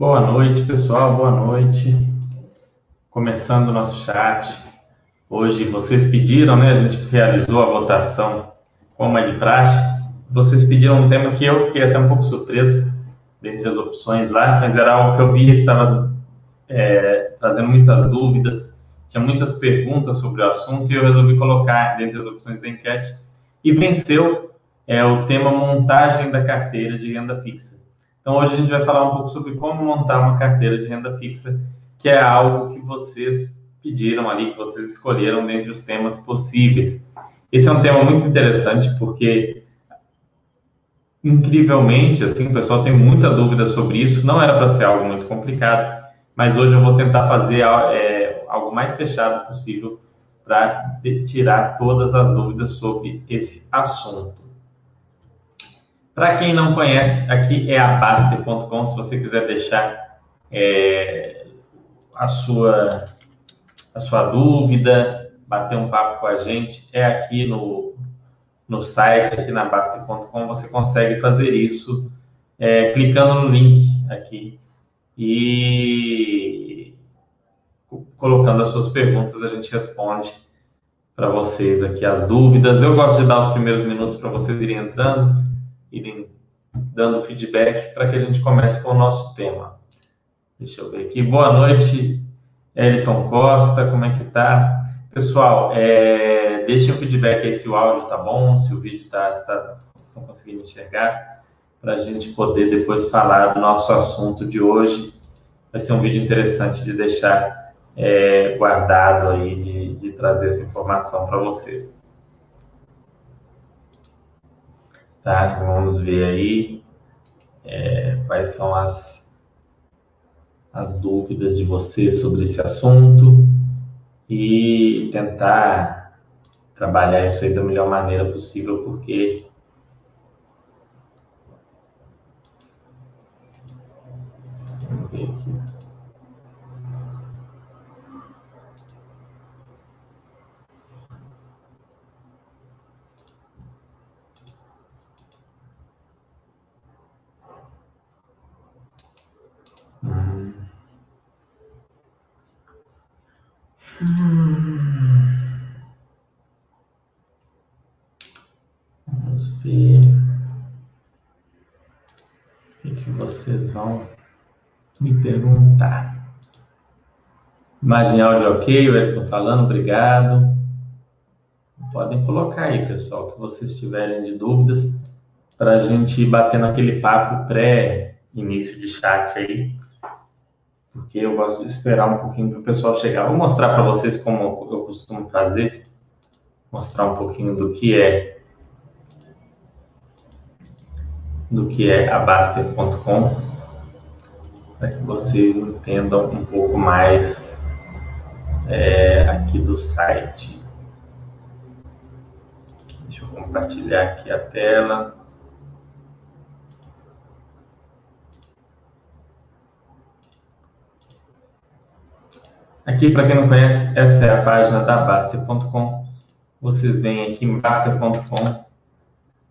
Boa noite, pessoal. Boa noite. Começando o nosso chat. Hoje vocês pediram, né? A gente realizou a votação como é de praxe. Vocês pediram um tema que eu fiquei até um pouco surpreso dentre as opções lá, mas era algo que eu via que estava é, trazendo muitas dúvidas, tinha muitas perguntas sobre o assunto e eu resolvi colocar dentre as opções da enquete e venceu é, o tema montagem da carteira de renda fixa. Então hoje a gente vai falar um pouco sobre como montar uma carteira de renda fixa, que é algo que vocês pediram ali, que vocês escolheram dentre os temas possíveis. Esse é um tema muito interessante porque incrivelmente, assim, o pessoal tem muita dúvida sobre isso. Não era para ser algo muito complicado, mas hoje eu vou tentar fazer é, algo mais fechado possível para tirar todas as dúvidas sobre esse assunto. Para quem não conhece, aqui é a Baster.com. Se você quiser deixar é, a, sua, a sua dúvida, bater um papo com a gente, é aqui no, no site, aqui na Baster.com. Você consegue fazer isso é, clicando no link aqui e colocando as suas perguntas, a gente responde para vocês aqui as dúvidas. Eu gosto de dar os primeiros minutos para vocês irem entrando, irem dando feedback para que a gente comece com o nosso tema. Deixa eu ver aqui. Boa noite, Eliton Costa, como é que tá? Pessoal, é, deixem um feedback aí se o áudio tá bom, se o vídeo tá, se tá, estão conseguindo enxergar para a gente poder depois falar do nosso assunto de hoje. Vai ser um vídeo interessante de deixar é, guardado aí, de, de trazer essa informação para vocês. Tá, vamos ver aí é, quais são as, as dúvidas de vocês sobre esse assunto e tentar trabalhar isso aí da melhor maneira possível, porque aqui. Hum. Vamos ver o que, que vocês vão me perguntar. Imagem áudio ok, o Elton falando, obrigado. Podem colocar aí, pessoal, o que vocês tiverem de dúvidas, para a gente bater naquele papo pré-início de chat aí, porque eu gosto de esperar um pouquinho para o pessoal chegar. Vou mostrar para vocês como eu costumo fazer, mostrar um pouquinho do que é do que é a Baster.com para que vocês entendam um pouco mais é, aqui do site. Deixa eu compartilhar aqui a tela. Aqui, para quem não conhece, essa é a página da Baster.com. Vocês vêm aqui em Baster.com,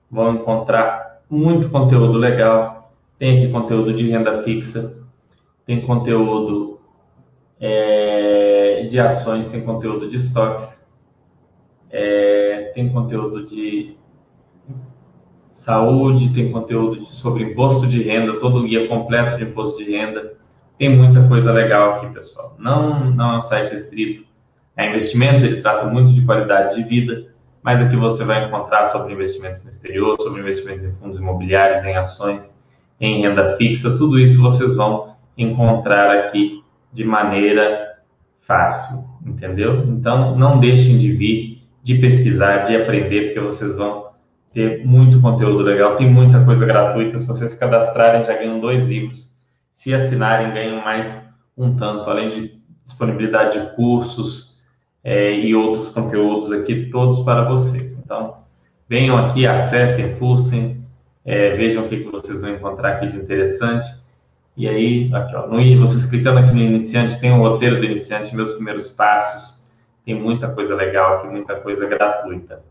vão encontrar muito conteúdo legal. Tem aqui conteúdo de renda fixa, tem conteúdo é, de ações, tem conteúdo de estoques, é, tem conteúdo de saúde, tem conteúdo de, sobre imposto de renda, todo o guia completo de imposto de renda. Tem muita coisa legal aqui, pessoal. Não, não é um site restrito a investimentos, ele trata muito de qualidade de vida, mas aqui você vai encontrar sobre investimentos no exterior, sobre investimentos em fundos imobiliários, em ações, em renda fixa, tudo isso vocês vão encontrar aqui de maneira fácil, entendeu? Então, não deixem de vir, de pesquisar, de aprender, porque vocês vão ter muito conteúdo legal, tem muita coisa gratuita. Se vocês se cadastrarem, já ganham dois livros. Se assinarem, ganham mais um tanto, além de disponibilidade de cursos é, e outros conteúdos aqui, todos para vocês. Então, venham aqui, acessem, fussem, é, vejam o que, que vocês vão encontrar aqui de interessante. E aí, aqui, ó, no, vocês clicando aqui no iniciante, tem um roteiro do iniciante, meus primeiros passos. Tem muita coisa legal aqui, muita coisa gratuita.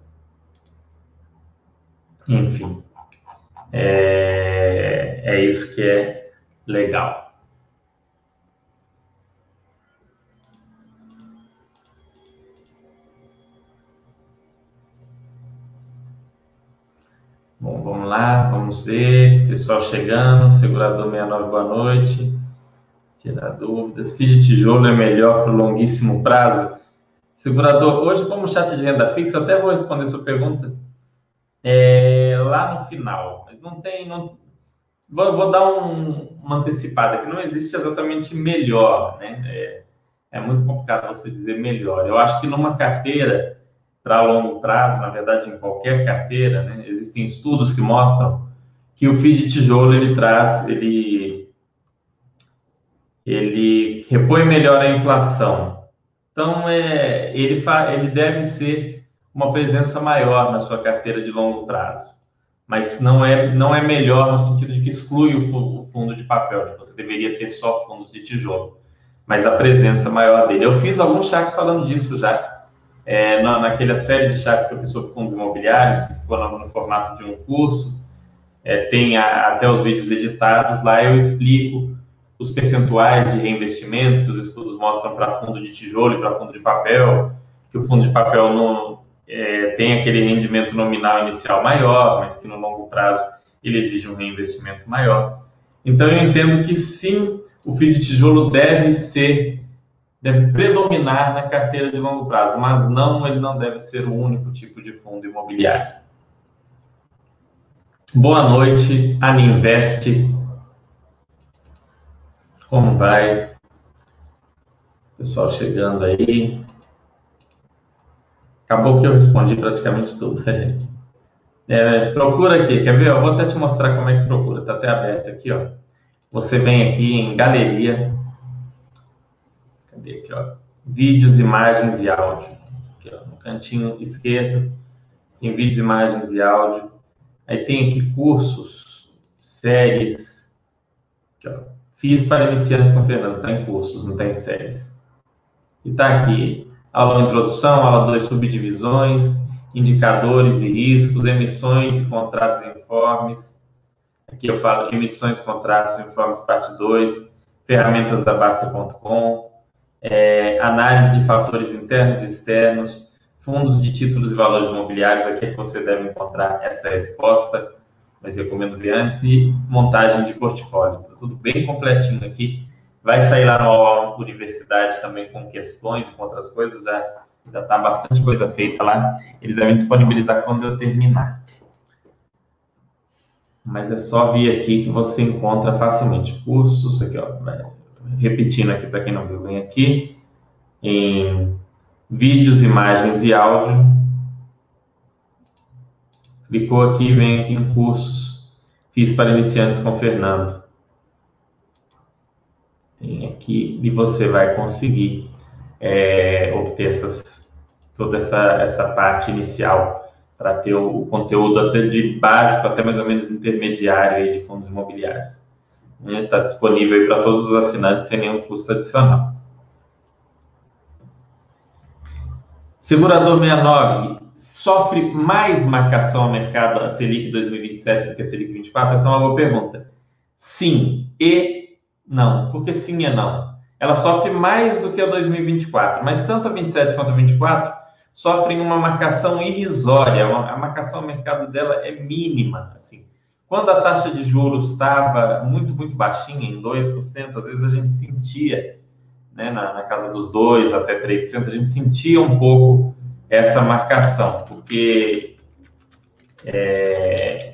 Enfim, é, é isso que é legal. Bom, vamos lá, vamos ver. Pessoal chegando, segurador 69, boa noite. Tirar dúvidas. FII de tijolo é melhor para o longuíssimo prazo? Segurador, hoje, como chat de renda fixa, até vou responder sua pergunta é, lá no final. Mas não tem. Não, vou, vou dar um, uma antecipada, que não existe exatamente melhor, né? É, é muito complicado você dizer melhor. Eu acho que numa carteira para longo prazo, na verdade, em qualquer carteira, né, existem estudos que mostram que o FII de tijolo ele traz, ele, ele repõe melhor a inflação. Então, é, ele, fa, ele deve ser uma presença maior na sua carteira de longo prazo. Mas não é, não é melhor no sentido de que exclui o, fundo de papel, que você deveria ter só fundos de tijolo. Mas a presença maior dele. Eu fiz alguns chats falando disso já é, na, naquela série de chats que eu fiz sobre fundos imobiliários, que ficou no, no formato de um curso, é, tem a, até os vídeos editados, lá eu explico os percentuais de reinvestimento que os estudos mostram para fundo de tijolo e para fundo de papel, que o fundo de papel não, é, tem aquele rendimento nominal inicial maior, mas que no longo prazo ele exige um reinvestimento maior. Então eu entendo que sim, o FII de tijolo deve ser deve predominar na carteira de longo prazo, mas não, ele não deve ser o único tipo de fundo imobiliário. Boa noite, Aninvest. Como vai? Pessoal chegando aí. Acabou que eu respondi praticamente tudo. É, procura aqui, quer ver? Eu vou até te mostrar como é que procura, está até aberto aqui, ó. Você vem aqui em galeria, Cadê aqui, ó? Vídeos, imagens e áudio. Aqui, ó, no cantinho esquerdo tem vídeos, imagens e áudio. Aí tem aqui cursos, séries. Aqui, ó. Fiz para iniciantes com Fernando, está em cursos, não está em séries. E está aqui, aula introdução, aula 2, subdivisões, indicadores e riscos, emissões e contratos e informes. Aqui eu falo emissões, contratos informes, parte 2, ferramentas da Basta.com, é, análise de fatores internos e externos, fundos de títulos e valores imobiliários, aqui é que você deve encontrar essa resposta, mas recomendo ver antes, e montagem de portfólio. Tá tudo bem completinho aqui. Vai sair lá na universidade também com questões e com outras coisas, já já está bastante coisa feita lá. Eles devem disponibilizar quando eu terminar. Mas é só vir aqui que você encontra facilmente cursos. Aqui, ó, repetindo aqui para quem não viu, vem aqui em vídeos, imagens e áudio. Clicou aqui, vem aqui em cursos. Fiz para iniciantes com Fernando. Tem aqui e você vai conseguir é, obter essas, toda essa, essa parte inicial para ter o, o, conteúdo até de básico até mais ou menos intermediário de fundos imobiliários. Está né? disponível para todos os assinantes sem nenhum custo adicional. Segurador 69 sofre mais marcação ao mercado a Selic 2027 do que a Selic 24? Essa é uma boa pergunta. Sim e não. Por que sim e não? Ela sofre mais do que a 2024, mas tanto a 27 quanto a 24 sofrem uma marcação irrisória. A marcação ao mercado dela é mínima, assim. Quando a taxa de juros estava muito, muito baixinha, em 2%, às vezes a gente sentia, né, na, na casa dos 2% até 3%, a gente sentia um pouco essa marcação, porque é,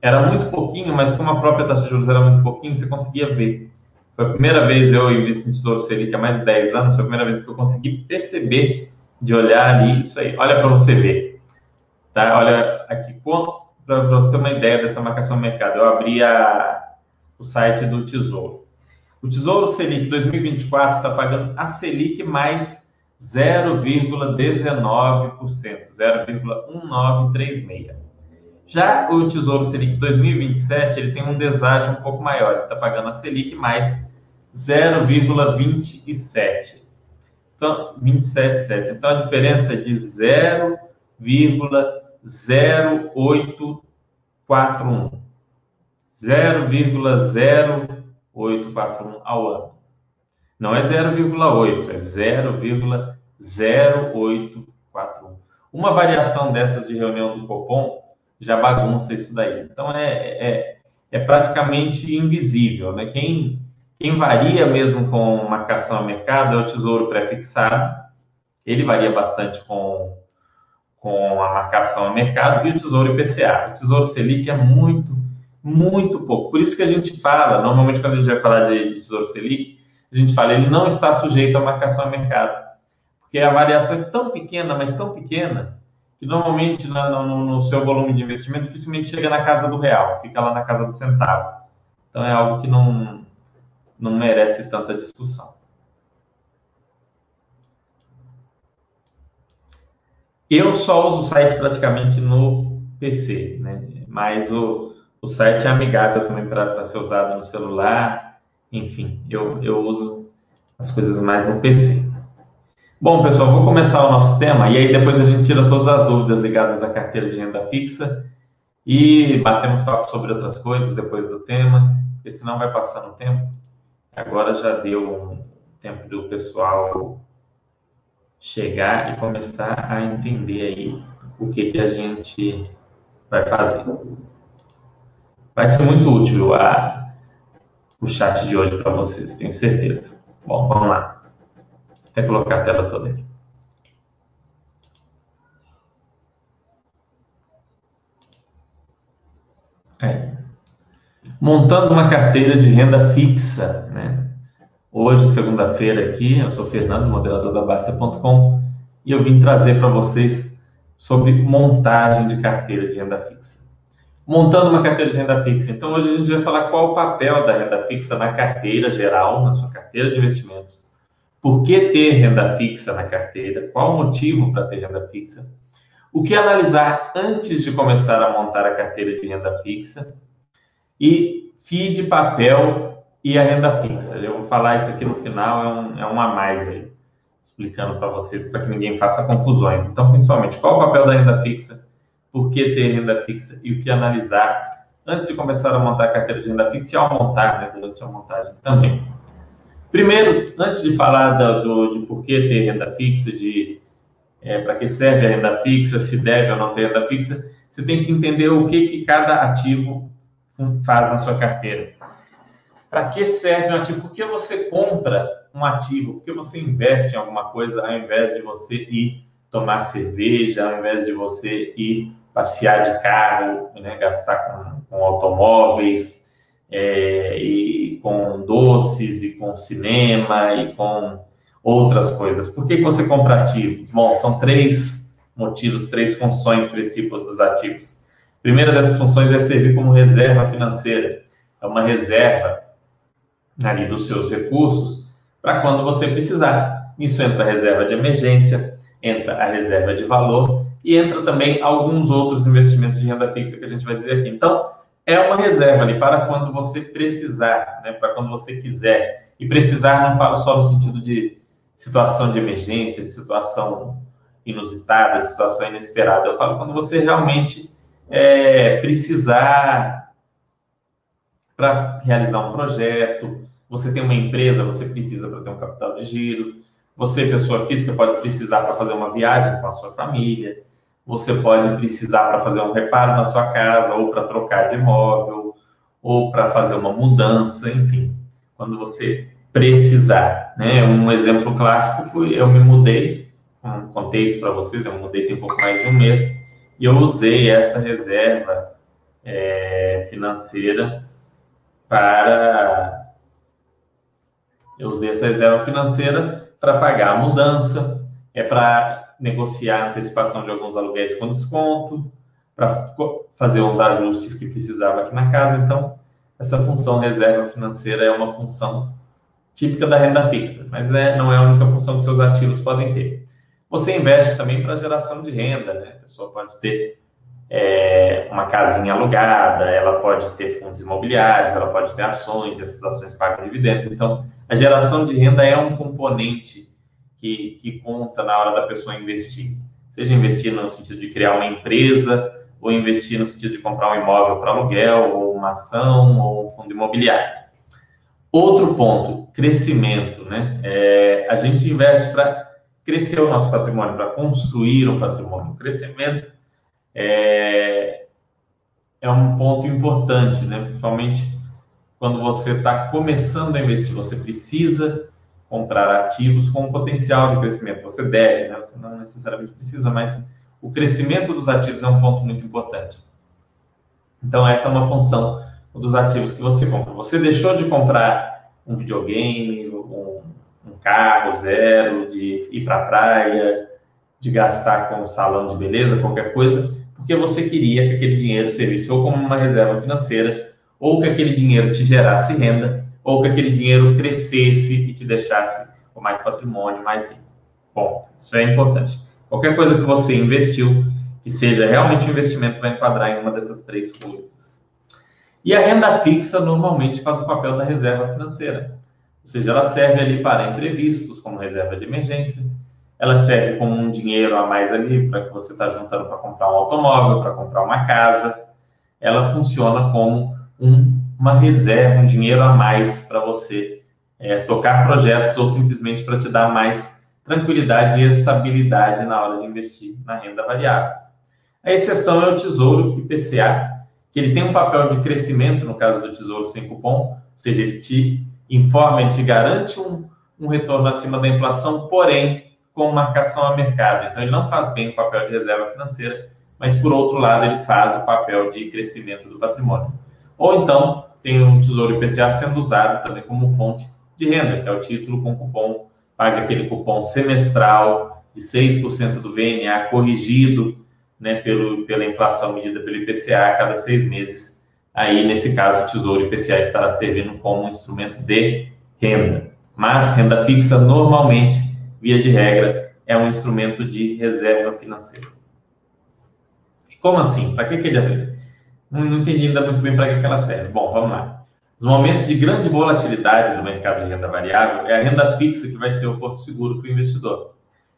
era muito pouquinho, mas como a própria taxa de juros era muito pouquinho, você conseguia ver. Foi a primeira vez eu invisto em Tesouro Selic há mais de 10 anos, foi a primeira vez que eu consegui perceber, de olhar ali, isso aí, olha para você ver. Tá? Olha aqui, quanto para você ter uma ideia dessa marcação no mercado, eu abri a, o site do Tesouro. O Tesouro Selic 2024 está pagando a Selic mais 0,19%, 0,1936. Já o Tesouro Selic 2027, ele tem um deságio um pouco maior, ele está pagando a Selic mais 0,27. Então, 27,7. Então, a diferença é de 0,27 0,0841. 0,0841 ao ano. Não é 0,8, é 0,0841. Uma variação dessas de reunião do Copom já bagunça isso daí. Então é, é, é praticamente invisível. Né? Quem, quem varia mesmo com marcação a mercado é o tesouro pré-fixado. Ele varia bastante com, com a marcação a mercado e o tesouro IPCA. O tesouro Selic é muito, muito pouco. Por isso que a gente fala, normalmente quando a gente vai falar de, de tesouro Selic, a gente fala, ele não está sujeito à marcação a mercado. Porque a variação é tão pequena, mas tão pequena, que normalmente no, no, seu volume de investimento dificilmente chega na casa do real, fica lá na casa do centavo. Então é algo que não, não merece tanta discussão. Eu só uso o site praticamente no PC, né? mas o, o site é amigável também para ser usado no celular. Enfim, eu, eu uso as coisas mais no PC. Bom, pessoal, vou começar o nosso tema e aí depois a gente tira todas as dúvidas ligadas à carteira de renda fixa e batemos papo sobre outras coisas depois do tema, porque senão vai passando o tempo. Agora já deu um tempo do pessoal chegar e começar a entender aí o que, que a gente vai fazer. Vai ser muito útil a, o chat de hoje para vocês, tenho certeza. Bom, vamos lá. Até colocar a tela toda aqui. É. Montando uma carteira de renda fixa, né? Hoje, segunda-feira aqui, eu sou Fernando, modelador da Basta.com, e eu vim trazer para vocês sobre montagem de carteira de renda fixa. Montando uma carteira de renda fixa. Então, hoje a gente vai falar qual o papel da renda fixa na carteira geral, na sua carteira de investimentos por que ter renda fixa na carteira? Qual o motivo para ter renda fixa? O que analisar antes de começar a montar a carteira de renda fixa? E FII de papel e a renda fixa. Eu vou falar isso aqui no final, é um, é um a mais aí, explicando para vocês, para que ninguém faça confusões. Então, principalmente, qual o papel da renda fixa? Por que ter renda fixa? E o que analisar antes de começar a montar a carteira de renda fixa e ao montar, né, durante a montagem também. Primeiro, antes de falar do, de por que ter renda fixa, de é, para que serve a renda fixa, se deve ou não ter renda fixa, você tem que entender o que, que cada ativo faz na sua carteira. Para que serve um ativo? Por que você compra um ativo? Por que você investe em alguma coisa ao invés de você ir tomar cerveja, ao invés de você ir passear de carro, né, gastar com, com automóveis, é, e com doces, e com cinema, e com outras coisas. Por que, você compra ativos? Bom, são três motivos, três funções principais dos ativos. A primeira dessas funções é servir como reserva financeira. É uma reserva ali dos seus recursos para quando você precisar. Isso entra a reserva de emergência, entra a reserva de valor e entra também alguns outros investimentos de renda fixa que a gente vai dizer aqui. Então, é uma reserva ali para quando você precisar, né? para quando você quiser. E precisar não falo só no sentido de situação de emergência, de situação inusitada, de situação inesperada. Eu falo quando você realmente é, precisar para realizar um projeto, você tem uma empresa, você precisa para ter um capital de giro, você, pessoa física, pode precisar para fazer uma viagem com a sua família, você pode precisar para fazer um reparo na sua casa, ou para trocar de imóvel, ou para fazer uma mudança, enfim, quando você precisar. Né? Um exemplo clássico foi eu me mudei, contei isso para vocês, eu mudei tem um pouco mais de um mês, e eu usei essa reserva é, financeira para. Eu usei essa reserva financeira para pagar a mudança, é para negociar a antecipação de alguns aluguéis com desconto, para fazer uns ajustes que precisava aqui na casa. Então, essa função reserva financeira é uma função típica da renda fixa, mas é, não é a única função que seus ativos podem ter. Você investe também para geração de renda, né? A pessoa pode ter é, uma casinha alugada, ela pode ter fundos imobiliários, ela pode ter ações, essas ações pagam dividendos. Então, a geração de renda é um componente que, que conta na hora da pessoa investir. Seja investir no sentido de criar uma empresa, ou investir no sentido de comprar um imóvel para aluguel, ou uma ação, ou um fundo imobiliário. Outro ponto, crescimento. Né? É, a gente investe para crescer o nosso patrimônio, para construir um patrimônio. O crescimento é, é um ponto importante, né? principalmente quando você está começando a investir. Você precisa comprar ativos com potencial de crescimento. Você deve, né? você não necessariamente precisa, mas o crescimento dos ativos é um ponto muito importante. Então, essa é uma função dos ativos que você compra. Você deixou de comprar um videogame, um, um carro zero, de ir para a praia, de gastar com um salão de beleza, qualquer coisa, porque você queria que aquele dinheiro servisse ou como uma reserva financeira, ou que aquele dinheiro te gerasse renda, ou que aquele dinheiro crescesse e te deixasse com mais patrimônio, mais rico. Bom, isso é importante. Qualquer coisa que você investiu, que seja realmente um investimento, vai enquadrar em uma dessas três coisas. E a renda fixa normalmente faz o papel da reserva financeira. Ou seja, ela serve ali para imprevistos, como reserva de emergência. Ela serve como um dinheiro a mais ali para que você está juntando para comprar um automóvel, para comprar uma casa. Ela funciona como um, uma reserva, um dinheiro a mais para você é, tocar projetos ou simplesmente para te dar mais tranquilidade e estabilidade na hora de investir na renda variável. A exceção é o Tesouro IPCA, que ele tem um papel de crescimento, no caso do Tesouro sem cupom, ou seja, ele te informa, ele te garante um, um retorno acima da inflação, porém com marcação a mercado. Então, ele não faz bem o papel de reserva financeira, mas, por outro lado, ele faz o papel de crescimento do patrimônio. Ou então, tem o Tesouro IPCA sendo usado também como fonte de renda, que é o título com cupom paga aquele cupom semestral de 6% do VNA corrigido né, pelo, pela inflação medida pelo IPCA a cada seis meses. Aí, nesse caso, o Tesouro IPCA estará servindo como um instrumento de renda. Mas renda fixa, normalmente, via de regra, é um instrumento de reserva financeira. Como assim? Para que, que ele não, não entendi ainda muito bem para que, que ela serve. Bom, vamos lá. Os momentos de grande volatilidade no mercado de renda variável é a renda fixa que vai ser o porto seguro para o investidor.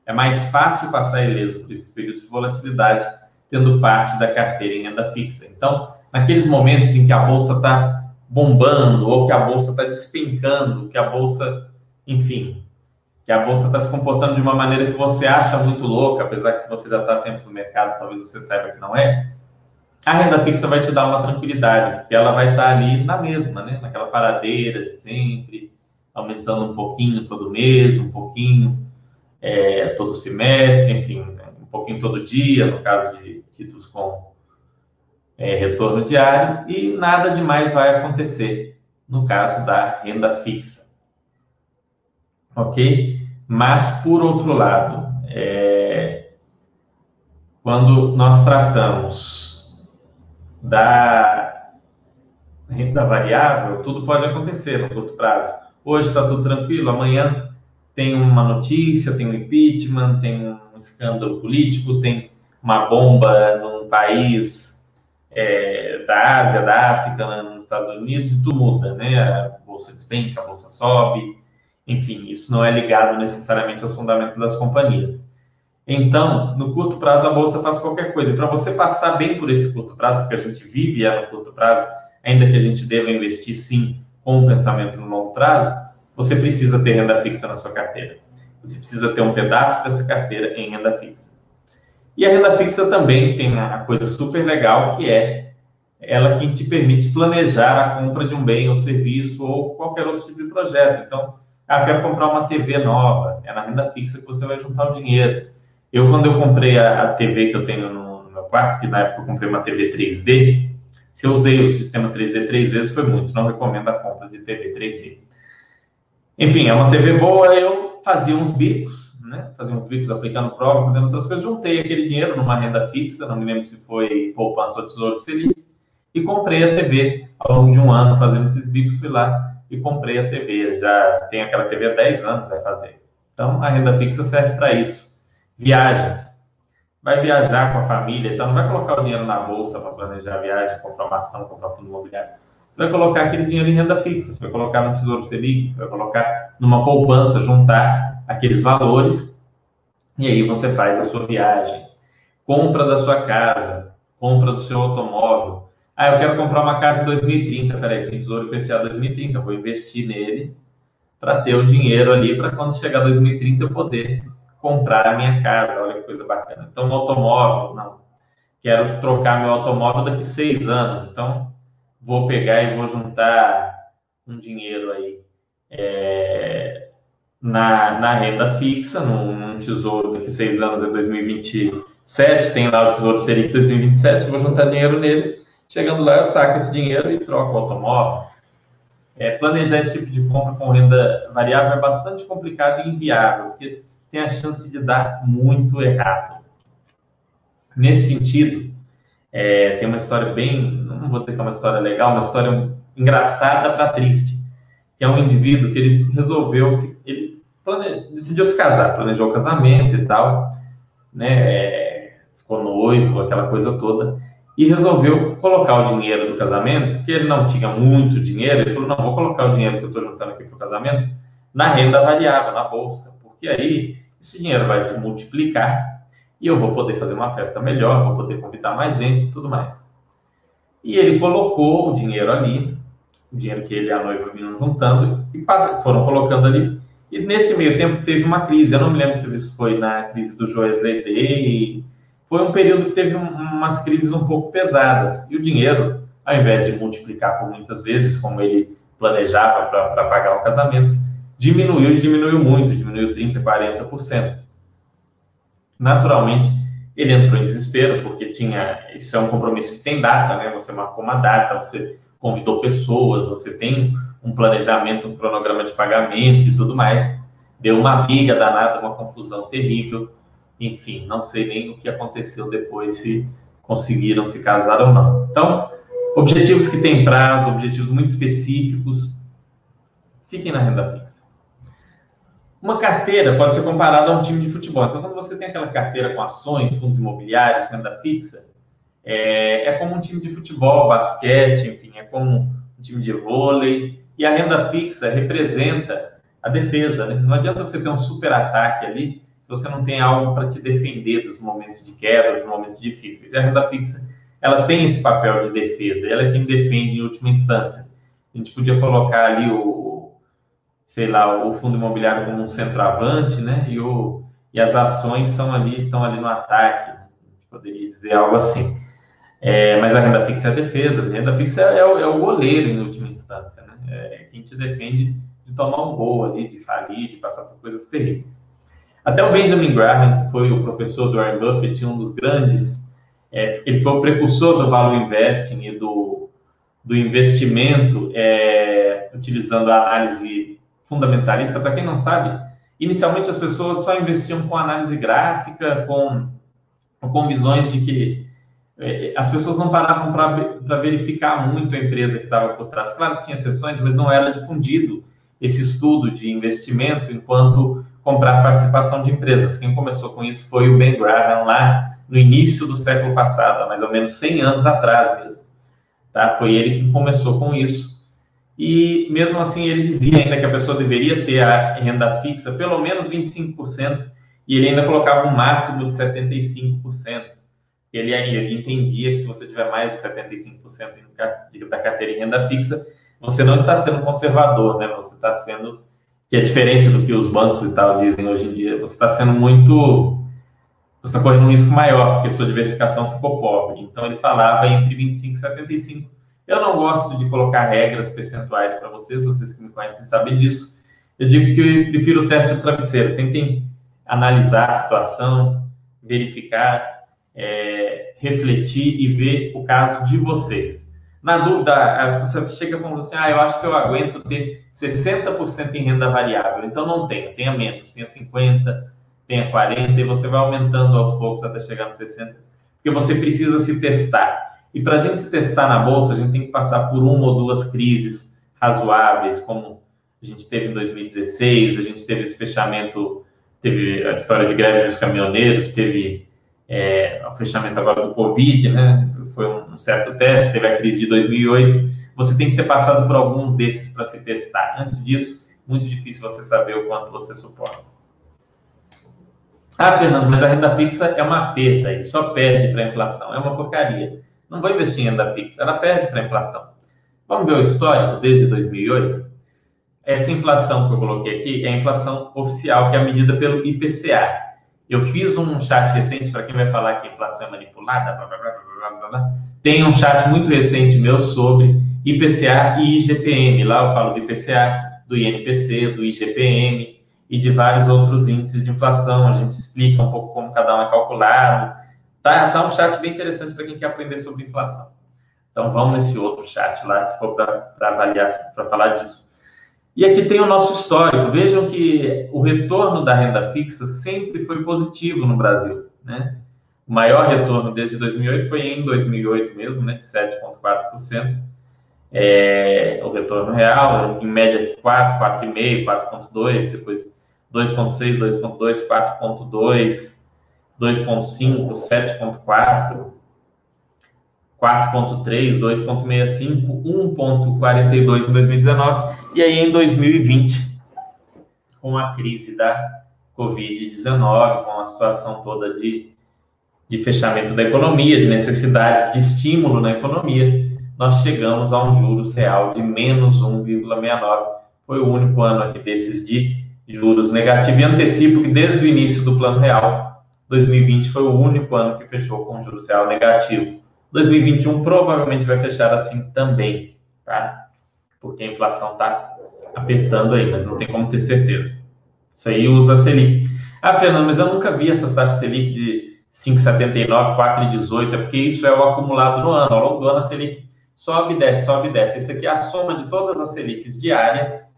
É mais fácil passar ileso por esses períodos de volatilidade tendo parte da carteira em renda fixa. Então, naqueles momentos em que a bolsa está bombando ou que a bolsa está despencando, que a bolsa, enfim, a bolsa está se comportando de uma maneira que você acha muito louca, apesar que se você já está há tempos no mercado, talvez você saiba que não é, a renda fixa vai te dar uma tranquilidade, porque ela vai estar ali na mesma, né? Naquela paradeira de sempre, aumentando um pouquinho todo mês, um pouquinho é, todo semestre, enfim, um pouquinho todo dia, no caso de títulos com é, retorno diário, e nada demais vai acontecer no caso da renda fixa. Ok? Mas, por outro lado, é, quando nós tratamos da renda variável, tudo pode acontecer no curto prazo. Hoje está tudo tranquilo, amanhã tem uma notícia, tem um impeachment, tem um escândalo político, tem uma bomba num país é, da Ásia, da África, né, nos Estados Unidos, e tudo muda, né? A bolsa despenca, a bolsa sobe, enfim, isso não é ligado necessariamente aos fundamentos das companhias. Então, no curto prazo, a bolsa faz qualquer coisa. E para você passar bem por esse curto prazo, porque a gente vive é no curto prazo, ainda que a gente deva investir sim com um pensamento no longo prazo, você precisa ter renda fixa na sua carteira. Você precisa ter um pedaço dessa carteira em renda fixa. E a renda fixa também tem uma coisa super legal que é ela que te permite planejar a compra de um bem ou serviço ou qualquer outro tipo de projeto. Então, ah, quero comprar uma TV nova. É na renda fixa que você vai juntar o dinheiro. Eu, quando eu comprei a, a TV que eu tenho no, no, meu quarto, que na época eu comprei uma TV 3D, se eu usei o sistema 3D três vezes, foi muito. Não recomendo a compra de TV 3D. Enfim, é uma TV boa, eu fazia uns bicos, né? Fazia uns bicos aplicando prova, fazendo outras coisas. Juntei aquele dinheiro numa renda fixa, não me lembro se foi poupança ou tesouro Selic, e comprei a TV. Ao longo de um ano fazendo esses bicos, fui lá e comprei a TV. Já tenho aquela TV há 10 anos, vai fazer. Então, a renda fixa serve para isso. Viagens. Vai viajar com a família, então não vai colocar o dinheiro na bolsa para planejar a viagem, comprar uma ação, comprar fundo imobiliário. Você vai colocar aquele dinheiro em renda fixa, você vai colocar no Tesouro Selic, você vai colocar numa poupança, juntar aqueles valores e aí você faz a sua viagem. Compra da sua casa, compra do seu automóvel. Ah, eu quero comprar uma casa em 2030. Peraí, tem Tesouro IPCA 2030, vou investir nele para ter o dinheiro ali para quando chegar 2030 eu poder comprar a minha casa. Olha que coisa bacana. Então, um automóvel, não. quero trocar meu automóvel daqui seis anos, então vou pegar e vou juntar um dinheiro aí é, na, na renda fixa, num, num tesouro daqui seis anos, é 2027, tem lá o Tesouro Selic 2027, vou juntar dinheiro nele, chegando lá eu saco esse dinheiro e troco o automóvel. É, planejar esse tipo de compra com renda variável é bastante complicado e inviável, porque tem a chance de dar muito errado. Nesse sentido, é, tem uma história bem, não vou dizer que é uma história legal, uma história engraçada para triste, que é um indivíduo que ele resolveu, se, ele plane, decidiu se casar, planejou o casamento e tal, né, é, ficou noivo, aquela coisa toda, e resolveu colocar o dinheiro do casamento, que ele não tinha muito dinheiro, ele falou, não, vou colocar o dinheiro que eu estou juntando aqui para o casamento na renda variável, na bolsa, porque aí esse dinheiro vai se multiplicar e eu vou poder fazer uma festa melhor, vou poder convidar mais gente e tudo mais. E ele colocou o dinheiro ali, o dinheiro que ele e a noiva vinham juntando, e foram colocando ali. E nesse meio tempo teve uma crise, eu não me lembro se isso foi na crise do Joesley Day, foi um período que teve um, umas crises um pouco pesadas. E o dinheiro, ao invés de multiplicar por muitas vezes, como ele planejava para pagar o casamento, diminuiu e diminuiu muito, diminuiu 30%, 40% naturalmente ele entrou em desespero, porque tinha. Isso é um compromisso que tem data, né? Você marcou uma data, você convidou pessoas, você tem um planejamento, um cronograma de pagamento e tudo mais. Deu uma briga danada, uma confusão terrível. Enfim, não sei nem o que aconteceu depois, se conseguiram se casar ou não. Então, objetivos que têm prazo, objetivos muito específicos, fiquem na renda fixa. Uma carteira pode ser comparada a um time de futebol. Então, quando você tem aquela carteira com ações, fundos imobiliários, renda fixa, é, é como um time de futebol, basquete, enfim, é como um time de vôlei. E a renda fixa representa a defesa. Né? Não adianta você ter um super ataque ali você não tem algo para te defender dos momentos de queda, dos momentos difíceis. E a renda fixa, ela tem esse papel de defesa. Ela é quem defende em última instância. A gente podia colocar ali o, sei lá, o fundo imobiliário como um centroavante, né? E, o, e as ações são ali, estão ali no ataque, poderia dizer algo assim. É, mas a renda fixa é a defesa, a renda fixa é o, é o goleiro em última instância, né? É quem te defende de tomar um gol ali, de falir, de passar por coisas terríveis. Até o Benjamin Graham, que foi o professor do Warren Buffett, um dos grandes, é, ele foi o precursor do value investing e do, do investimento é, utilizando a análise fundamentalista, para quem não sabe, inicialmente as pessoas só investiam com análise gráfica, com, com visões de que eh, as pessoas não paravam para verificar muito a empresa que estava por trás. Claro que tinha exceções, mas não era difundido esse estudo de investimento enquanto comprar participação de empresas. Quem começou com isso foi o Ben Graham lá no início do século passado, há mais ou menos 100 anos atrás mesmo. Tá? Foi ele que começou com isso e mesmo assim ele dizia ainda que a pessoa deveria ter a renda fixa pelo menos 25%, e ele ainda colocava um máximo de 75%. Ele, ele entendia que se você tiver mais de 75% da carteira em renda fixa, você não está sendo conservador, né? Você está sendo, que é diferente do que os bancos e tal dizem hoje em dia, você está sendo muito, você está correndo um risco maior, porque sua diversificação ficou pobre. Então ele falava entre 25 e 75 eu não gosto de colocar regras percentuais para vocês, vocês que me conhecem sabem disso. Eu digo que eu prefiro o teste do travesseiro. Tentem analisar a situação, verificar, é, refletir e ver o caso de vocês. Na dúvida, você chega com você, ah, eu acho que eu aguento ter 60% em renda variável. Então não tenha, tenha menos, tenha 50%, tenha 40%, e você vai aumentando aos poucos até chegar no 60%, porque você precisa se testar. E para a gente se testar na bolsa, a gente tem que passar por uma ou duas crises razoáveis, como a gente teve em 2016, a gente teve esse fechamento, teve a história de greve dos caminhoneiros, teve é, o fechamento agora do Covid, né? Foi um certo teste, teve a crise de 2008. Você tem que ter passado por alguns desses para se testar. Antes disso, muito difícil você saber o quanto você suporta. Ah, Fernando, mas a renda fixa é uma perda e só perde para a inflação. É uma porcaria. Não vou investir em renda fixa, ela perde para a inflação. Vamos ver o histórico desde 2008? Essa inflação que eu coloquei aqui é a inflação oficial, que é medida pelo IPCA. Eu fiz um chat recente, para quem vai falar que inflação é manipulada, blá, blá, blá, tem um chat muito recente meu sobre IPCA e IGPM. Lá eu falo do IPCA, do INPC, do IGPM e de vários outros índices de inflação. A gente explica um pouco como cada um é calculado. Tá, tá um chat bem interessante para quem quer aprender sobre inflação. Então vamos nesse outro chat lá, se for para avaliar, para falar disso. E aqui tem o nosso histórico. Vejam que o retorno da renda fixa sempre foi positivo no Brasil, né? O maior retorno desde 2008 foi em 2008 mesmo, né, de 7,4%. É, o retorno real, em média 4, 4,5, 4,2, depois 2,6, 2,2, 4,2, 2,5, 7,4, 4,3, 2,65, 1,42 em 2019 e aí em 2020, com a crise da Covid-19, com a situação toda de, de fechamento da economia, de necessidades de estímulo na economia, nós chegamos a um juros real de menos 1,69. Foi o único ano aqui desses de juros negativos e antecipo que desde o início do plano real, 2020 foi o único ano que fechou com juros real negativo. 2021 provavelmente vai fechar assim também, tá? Porque a inflação está apertando aí, mas não tem como ter certeza. Isso aí usa a Selic. Ah, Fernando, mas eu nunca vi essas taxas Selic de 5,79, 4,18, é porque isso é o acumulado no ano. Ao longo do ano a Selic sobe, desce, sobe, desce. Isso aqui é a soma de todas as Selics diárias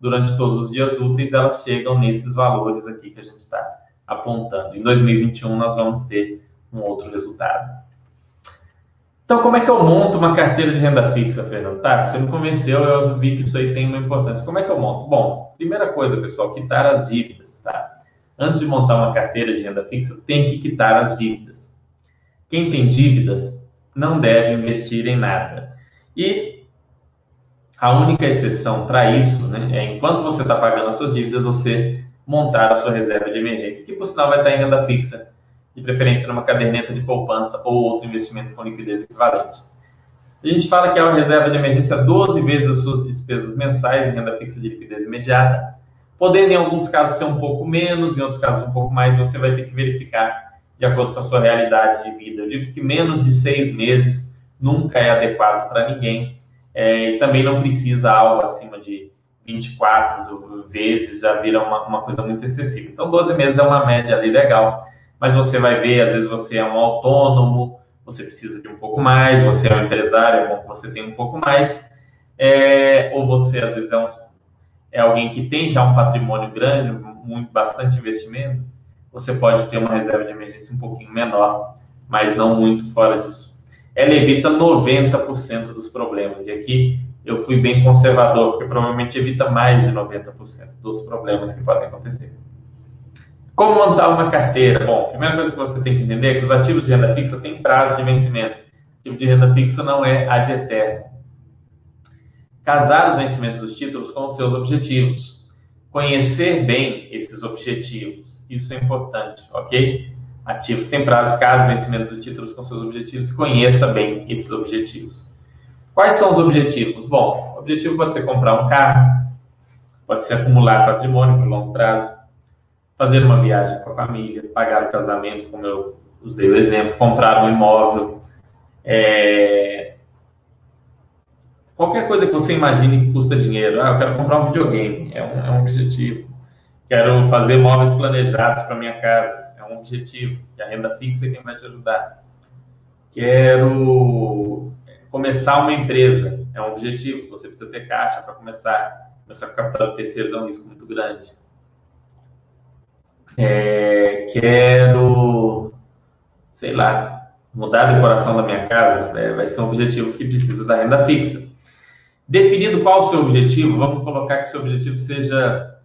durante todos os dias úteis, elas chegam nesses valores aqui que a gente está apontando. Em 2021 nós vamos ter um outro resultado. Então, como é que eu monto uma carteira de renda fixa, Fernando? Tá, você me convenceu, eu vi que isso aí tem uma importância. Como é que eu monto? Bom, primeira coisa, pessoal, quitar as dívidas, tá? Antes de montar uma carteira de renda fixa, tem que quitar as dívidas. Quem tem dívidas não deve investir em nada. E a única exceção para isso, né, é enquanto você está pagando as suas dívidas, você montar a sua reserva de emergência, que por sinal vai estar em renda fixa de preferência numa caderneta de poupança ou outro investimento com liquidez equivalente. A gente fala que é uma reserva de emergência 12 vezes as suas despesas mensais em renda fixa de liquidez imediata, podendo em alguns casos ser um pouco menos, em outros casos um pouco mais, você vai ter que verificar de acordo com a sua realidade de vida. Eu digo que menos de seis meses nunca é adequado para ninguém, é, e também não precisa algo acima de 24 vezes, já vira uma, uma coisa muito excessiva. Então, 12 meses é uma média ali legal mas você vai ver, às vezes você é um autônomo, você precisa de um pouco mais, você é um empresário, é bom que você tenha um pouco mais, é, ou você às vezes é, um, é alguém que tem já um patrimônio grande, muito, bastante investimento, você pode ter uma reserva de emergência um pouquinho menor, mas não muito fora disso. Ela evita 90% dos problemas, e aqui eu fui bem conservador, porque provavelmente evita mais de 90% dos problemas que podem acontecer. Como montar uma carteira? Bom, a primeira coisa que você tem que entender é que os ativos de renda fixa têm prazo de vencimento. O ativo de renda fixa não é ad eterno. Casar os vencimentos dos títulos com os seus objetivos. Conhecer bem esses objetivos. Isso é importante, ok? Ativos têm prazo, case vencimentos dos títulos com seus objetivos conheça bem esses objetivos. Quais são os objetivos? Bom, o objetivo pode ser comprar um carro, pode ser acumular patrimônio por longo prazo, fazer uma viagem com a família, pagar o casamento, como eu usei o exemplo, comprar um imóvel, é... qualquer coisa que você imagine que custa dinheiro. Ah, eu quero comprar um videogame, é um, é um objetivo. Quero fazer móveis planejados para minha casa, é um objetivo. Que a renda fixa é quem vai te ajudar. Quero começar uma empresa, é um objetivo. Você precisa ter caixa para começar. Começar com capital de terceiros é um risco muito grande. É, quero, sei lá, mudar a decoração da minha casa, né? vai ser um objetivo que precisa da renda fixa. Definido qual o seu objetivo, vamos colocar que o seu objetivo seja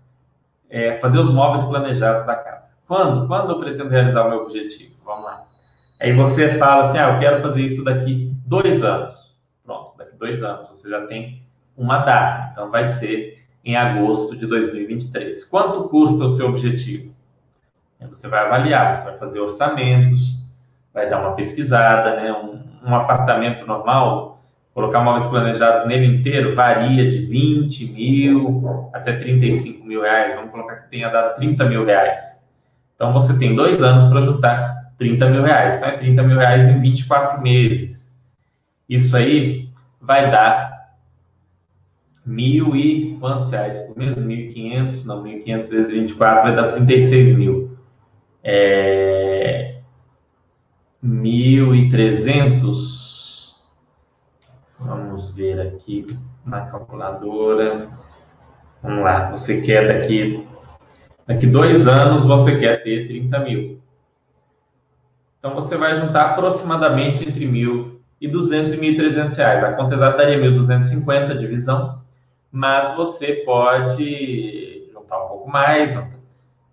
é, fazer os móveis planejados da casa. Quando? Quando eu pretendo realizar o meu objetivo? Vamos lá. Aí você fala assim, ah, eu quero fazer isso daqui dois anos. Pronto, daqui dois anos você já tem uma data. Então vai ser em agosto de 2023. Quanto custa o seu objetivo? Você vai avaliar, você vai fazer orçamentos, vai dar uma pesquisada, né? Um, um apartamento normal, colocar móveis planejados nele inteiro, varia de 20 mil até 35 mil reais. Vamos colocar que tenha dado 30 mil reais. Então você tem dois anos para juntar 30 mil reais. Então é 30 mil reais em 24 meses. Isso aí vai dar mil e quantos reais por mês? 1.500, não, 1.500 vezes 24 vai dar 36 mil. É... 1.300. Vamos ver aqui na calculadora. Vamos lá, você quer daqui Daqui dois anos você quer ter 30 mil. Então você vai juntar aproximadamente entre mil e 200 e 1.300 reais. A conta exata daria 1.250 divisão, mas você pode juntar um pouco mais,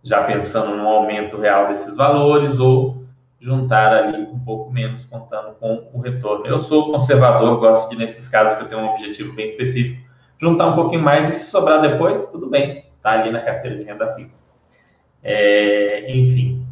já pensando no aumento real desses valores, ou juntar ali um pouco menos, contando com o retorno. Eu sou conservador, gosto de, nesses casos que eu tenho um objetivo bem específico, juntar um pouquinho mais e se sobrar depois, tudo bem está ali na carteira de renda fixa. É, enfim,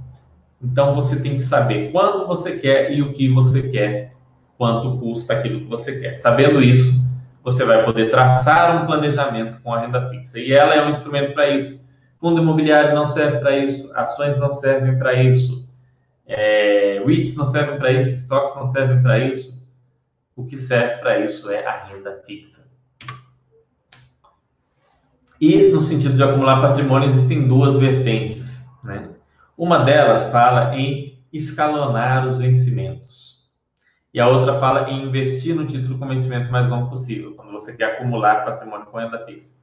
então você tem que saber quando você quer e o que você quer, quanto custa aquilo que você quer. Sabendo isso, você vai poder traçar um planejamento com a renda fixa. E ela é um instrumento para isso. Fundo imobiliário não serve para isso, ações não servem para isso, é, REITs não servem para isso, estoques não servem para isso. O que serve para isso é a renda fixa. E no sentido de acumular patrimônio, existem duas vertentes. Né? Uma delas fala em escalonar os vencimentos. E a outra fala em investir no título com vencimento mais longo possível, quando você quer acumular patrimônio com renda fixa.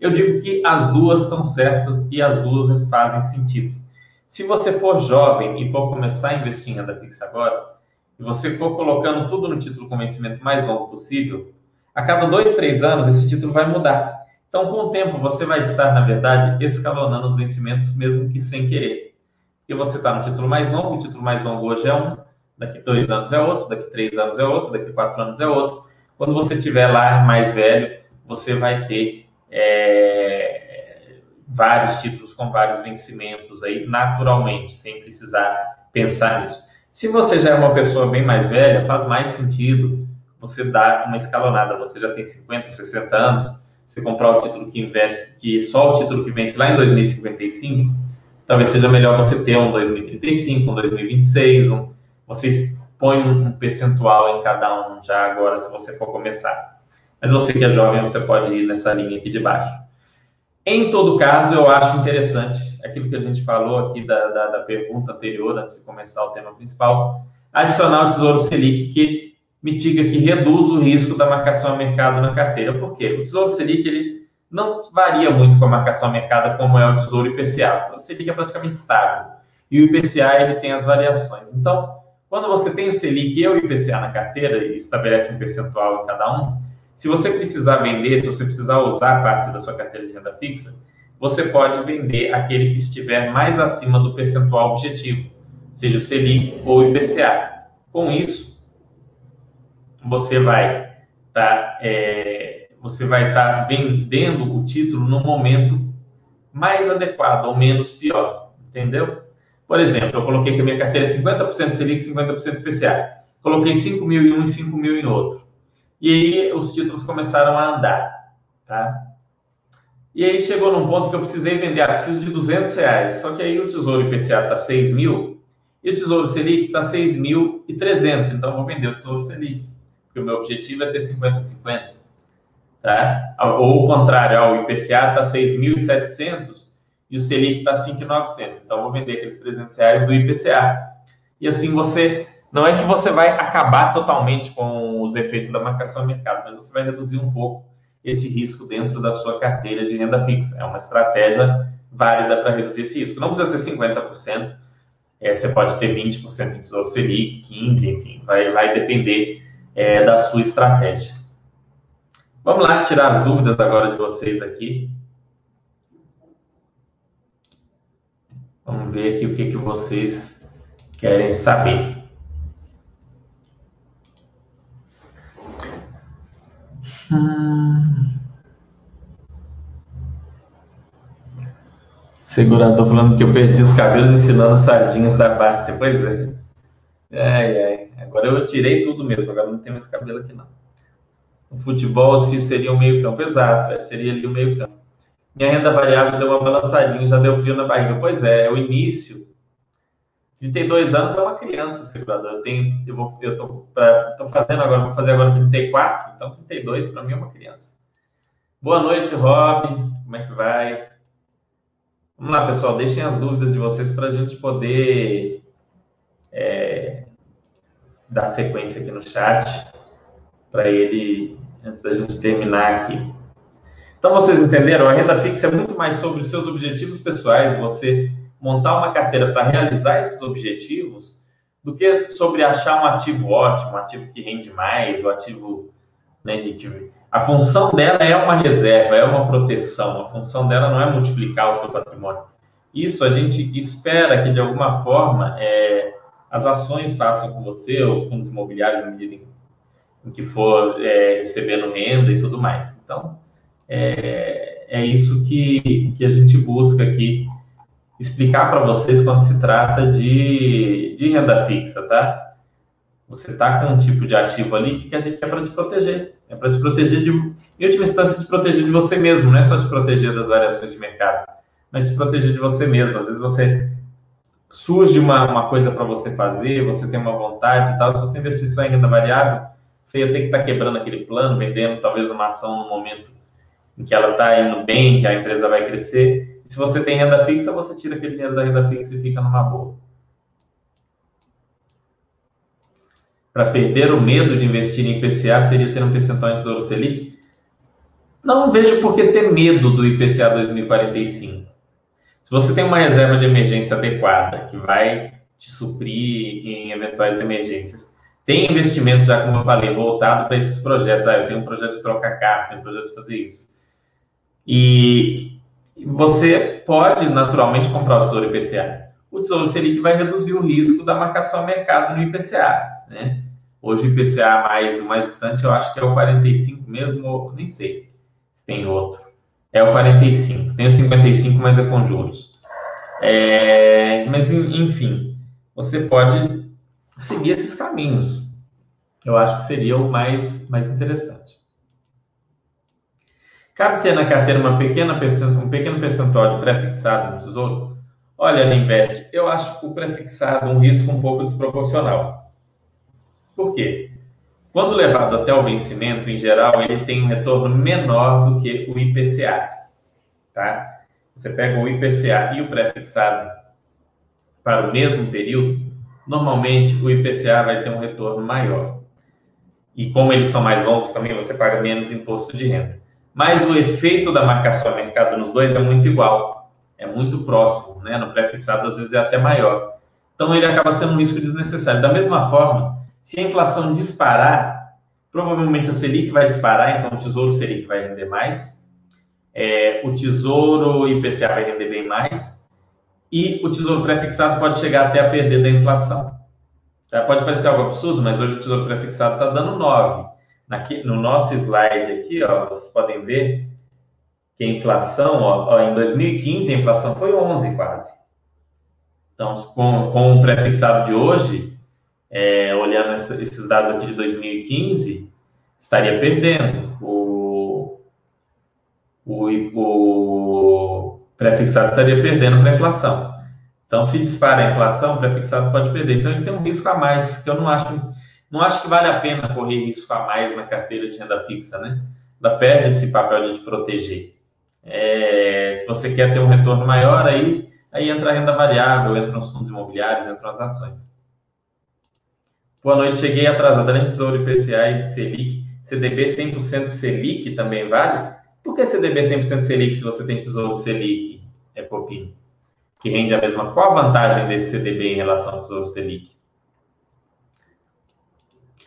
Eu digo que as duas estão certas e as duas fazem sentido. Se você for jovem e for começar a investir em renda fixa agora, e você for colocando tudo no título com vencimento mais longo possível, a cada dois, três anos esse título vai mudar. Então, com o tempo, você vai estar, na verdade, escalonando os vencimentos, mesmo que sem querer. Porque você está no título mais longo, o título mais longo hoje é um, daqui dois anos é outro, daqui três anos é outro, daqui quatro anos é outro. Quando você estiver lá mais velho, você vai ter é, vários títulos com vários vencimentos aí, naturalmente, sem precisar pensar nisso. Se você já é uma pessoa bem mais velha, faz mais sentido você dar uma escalonada. Você já tem 50, 60 anos, você comprar o título que investe, que só o título que vence lá em 2055, talvez seja melhor você ter um 2035, um 2026, um, vocês põem um percentual em cada um já agora, se você for começar. Mas você que é jovem, você pode ir nessa linha aqui de baixo. Em todo caso, eu acho interessante aquilo que a gente falou aqui da, da, da pergunta anterior, antes de começar o tema principal, adicionar o Tesouro Selic, que mitiga, que reduz o risco da marcação a mercado na carteira. Por quê? O Tesouro Selic ele não varia muito com a marcação a mercado como é o Tesouro IPCA. O Tesouro Selic é praticamente estável. E o IPCA ele tem as variações. Então, quando você tem o Selic e o IPCA na carteira e estabelece um percentual em cada um, se você precisar vender, se você precisar usar parte da sua carteira de renda fixa, você pode vender aquele que estiver mais acima do percentual objetivo, seja o Selic ou o IPCA. Com isso, você vai estar tá, é, você vai estar tá vendendo o título no momento mais adequado ou menos pior, entendeu? Por exemplo, eu coloquei que a minha carteira é 50% Selic, 50% PCA. Coloquei 5 mil em um e 5 mil em outro. E aí os títulos começaram a andar, tá? E aí chegou num ponto que eu precisei vender, ah, preciso de 200 reais. Só que aí o Tesouro IPCA está 6 mil e o Tesouro Selic está 6.300. Então eu vou vender o Tesouro Selic porque o meu objetivo é ter 50-50. Tá? Ou o contrário, o IPCA está 6.700 e o Selic está 5.900. Então, eu vou vender aqueles 300 reais do IPCA. E assim você, não é que você vai acabar totalmente com os efeitos da marcação a mercado, mas você vai reduzir um pouco esse risco dentro da sua carteira de renda fixa. É uma estratégia válida para reduzir esse risco. Não precisa ser 50%, é, você pode ter 20% em Tesouro Selic, 15%, enfim, vai, vai depender é, da sua estratégia. Vamos lá tirar as dúvidas agora de vocês aqui. Vamos ver aqui o que, que vocês querem saber. Hum... Segurador falando que eu perdi os cabelos ensinando sardinhas da Basta. Pois é. Ai, ai. Agora eu tirei tudo mesmo, agora não tem mais cabelo aqui não. No futebol, os FIIs seriam meio campo, exato, é, seria ali o meio campo. Minha renda variável deu uma balançadinha, já deu frio na barriga. Pois é, é o início 32 anos é uma criança, segurador. Eu tenho, eu vou, eu tô, tô fazendo agora, vou fazer agora 34, então 32 para mim é uma criança. Boa noite, Rob. Como é que vai? Vamos lá, pessoal. Deixem as dúvidas de vocês para a gente poder é, dar sequência aqui no chat para ele antes da gente terminar aqui. Então vocês entenderam? A renda fixa é muito mais sobre os seus objetivos pessoais, você montar uma carteira para realizar esses objetivos, do que sobre achar um ativo ótimo, um ativo que rende mais, o um ativo né, de a função dela é uma reserva, é uma proteção. A função dela não é multiplicar o seu patrimônio. Isso a gente espera que de alguma forma é, as ações façam com você, os fundos imobiliários, na medida em, em que for é, recebendo renda e tudo mais. Então, é, é isso que, que a gente busca aqui explicar para vocês quando se trata de, de renda fixa, tá? Você está com um tipo de ativo ali que, que é para te proteger. É para te proteger de, em última instância, te proteger de você mesmo, não é só te proteger das variações de mercado, mas te proteger de você mesmo. Às vezes você surge uma, uma coisa para você fazer, você tem uma vontade e tal, se você investir só em renda variável, você ia ter que estar tá quebrando aquele plano, vendendo talvez uma ação no momento em que ela está indo bem, que a empresa vai crescer, se você tem renda fixa, você tira aquele dinheiro da renda fixa e fica numa boa. Para perder o medo de investir em IPCA seria ter um percentual em Tesouro Selic? Não vejo por que ter medo do IPCA 2045. Se você tem uma reserva de emergência adequada, que vai te suprir em eventuais emergências, tem investimentos, já como eu falei, voltado para esses projetos. Ah, eu tenho um projeto de trocar carta, tenho um projeto de fazer isso. E você pode naturalmente comprar o Tesouro IPCA. O Tesouro Selic vai reduzir o risco da marcação a mercado no IPCA. Né? Hoje o IPCA mais, o mais distante eu acho que é o 45 mesmo, nem sei se tem outro. É o 45. Tem o 55, mas é com juros. É, mas, enfim, você pode seguir esses caminhos. Eu acho que seria o mais, mais interessante. Cabe ter na carteira uma pequena um pequeno percentual de pré-fixado no tesouro? Olha, Invest, eu acho o pré-fixado um risco um pouco desproporcional. Por quê? Quando levado até o vencimento, em geral, ele tem um retorno menor do que o IPCA. Tá? Você pega o IPCA e o pré-fixado para o mesmo período, normalmente o IPCA vai ter um retorno maior. E como eles são mais longos também, você paga menos imposto de renda mas o efeito da marcação a mercado nos dois é muito igual, é muito próximo, né? No pré-fixado às vezes é até maior. Então ele acaba sendo um risco desnecessário. Da mesma forma, se a inflação disparar, provavelmente a Selic vai disparar, então o Tesouro Selic vai render mais, é, o Tesouro IPCA vai render bem mais, e o Tesouro Pré-fixado pode chegar até a perder da inflação. Já pode parecer algo absurdo, mas hoje o Tesouro Pré-fixado está dando 9. Aqui, no nosso slide aqui, ó, vocês podem ver que a inflação, ó, ó, em 2015, a inflação foi 11 quase. Então, com, com o pré-fixado de hoje, é, olhando esses dados aqui de 2015, estaria perdendo. O, o, o pré-fixado estaria perdendo para a inflação. Então, se dispara a inflação, o pré-fixado pode perder. Então, ele tem um risco a mais, que eu não acho não acho que vale a pena correr risco a mais na carteira de renda fixa, né? Ela perde esse papel de te proteger. É, se você quer ter um retorno maior, aí, aí entra a renda variável, entram os fundos imobiliários, entram as ações. Boa noite, cheguei atrasado. Além de Tesouro IPCA e Selic, CDB 100% Selic também vale? Por que CDB 100% Selic se você tem Tesouro Selic, é Popinho? Que rende a mesma. Qual a vantagem desse CDB em relação ao Tesouro Selic?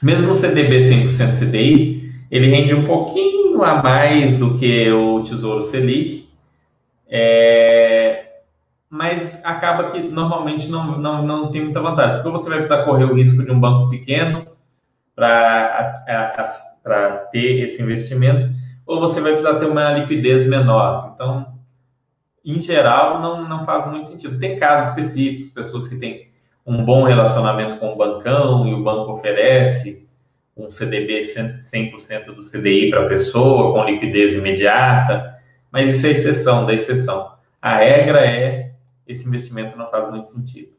Mesmo o CDB 100% CDI, ele rende um pouquinho a mais do que o Tesouro Selic, é, mas acaba que normalmente não, não, não tem muita vantagem, porque você vai precisar correr o risco de um banco pequeno para ter esse investimento, ou você vai precisar ter uma liquidez menor. Então, em geral, não, não faz muito sentido. Tem casos específicos, pessoas que têm um bom relacionamento com o bancão e o banco oferece um CDB 100% do CDI para a pessoa, com liquidez imediata, mas isso é exceção da exceção. A regra é esse investimento não faz muito sentido.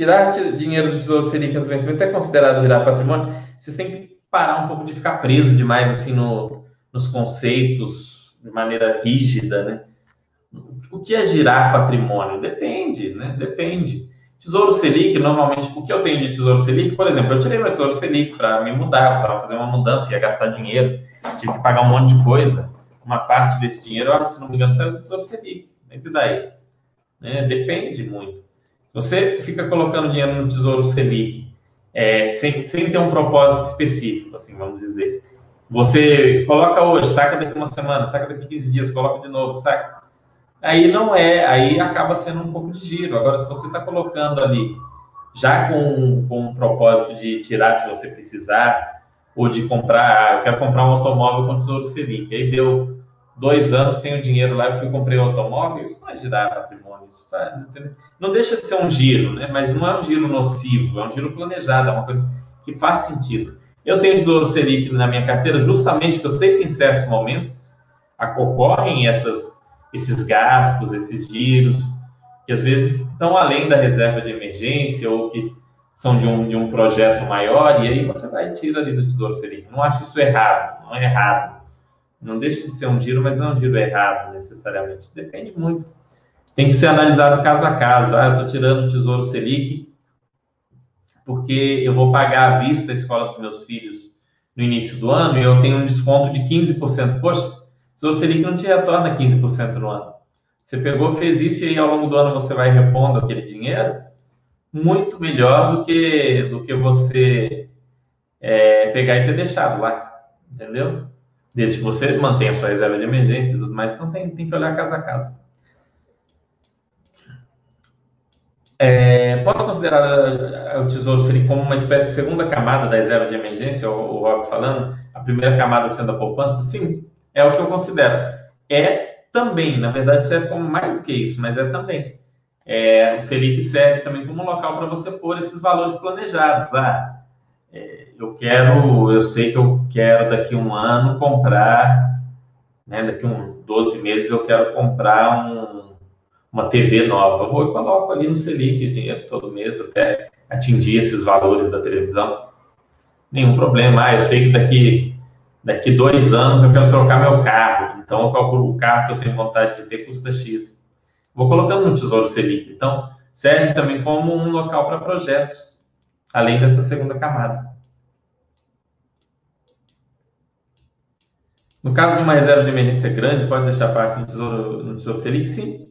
tirar dinheiro do Tesouro Selic antes do vencimento é considerado girar patrimônio? Vocês têm que parar um pouco de ficar preso demais assim no, nos conceitos de maneira rígida, né? O que é girar patrimônio? Depende, né? Depende. Tesouro Selic, normalmente, o que eu tenho de Tesouro Selic? Por exemplo, eu tirei meu Tesouro Selic para me mudar, precisava fazer uma mudança, ia gastar dinheiro, tive que pagar um monte de coisa. Uma parte desse dinheiro, se não me engano, saiu do Tesouro Selic. Mas e daí? Né? Depende muito. Se você fica colocando dinheiro no Tesouro Selic é, sem, sem ter um propósito específico, assim, vamos dizer, você coloca hoje, saca daqui uma semana, saca daqui 15 dias, coloca de novo, saca aí não é, aí acaba sendo um pouco de giro. Agora, se você está colocando ali já com, com um propósito de tirar se você precisar, ou de comprar, eu quero comprar um automóvel com Tesouro Selic, aí deu dois anos, tenho dinheiro lá, eu fui comprei um automóvel, isso não é girar patrimônio, isso tá, não deixa de ser um giro, né? mas não é um giro nocivo, é um giro planejado, é uma coisa que faz sentido. Eu tenho Tesouro Selic na minha carteira justamente porque eu sei que em certos momentos ocorrem essas esses gastos, esses giros, que às vezes estão além da reserva de emergência ou que são de um, de um projeto maior, e aí você vai e tira ali do Tesouro Selic. Não acho isso errado, não é errado. Não deixa de ser um giro, mas não é um giro errado necessariamente. Depende muito. Tem que ser analisado caso a caso. Ah, eu estou tirando o Tesouro Selic porque eu vou pagar à vista a escola dos meus filhos no início do ano e eu tenho um desconto de 15%. Poxa, Tesouro Selic não te retorna 15% no ano. Você pegou, fez isso e aí ao longo do ano você vai repondo aquele dinheiro, muito melhor do que, do que você é, pegar e ter deixado lá, entendeu? Desde que você mantenha a sua reserva de emergência e tudo mais, então tem, tem que olhar caso a caso. É, posso considerar o Tesouro Selic como uma espécie de segunda camada da reserva de emergência, o, o Rob falando? A primeira camada sendo a poupança? Sim, é o que eu considero. É também, na verdade, serve como mais do que isso, mas é também. É, o Selic serve também como local para você pôr esses valores planejados. Ah, é, eu quero, eu sei que eu quero daqui um ano comprar, né, daqui um 12 meses eu quero comprar um, uma TV nova. Eu vou e coloco ali no Selic dinheiro todo mês até atingir esses valores da televisão. Nenhum problema. Ah, eu sei que daqui daqui dois anos eu quero trocar meu carro, então eu calculo o carro que eu tenho vontade de ter custa X. Vou colocando no Tesouro Selic. Então, serve também como um local para projetos, além dessa segunda camada. No caso de uma reserva de emergência grande, pode deixar parte no Tesouro, no tesouro Selic? Sim.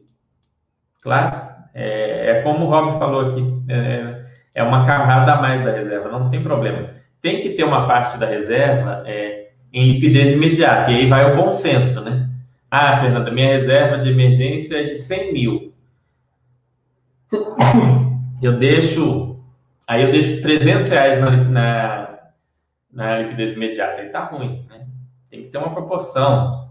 Claro. É, é como o Rob falou aqui. É, é, uma camada a mais da reserva, não tem problema. Tem que ter uma parte da reserva é, em liquidez imediata. E aí vai o bom senso, né? Ah, Fernanda, minha reserva de emergência é de 100 mil. Eu deixo, aí eu deixo 300 reais na, na, na liquidez imediata. Aí tá ruim, né? Tem que ter uma proporção,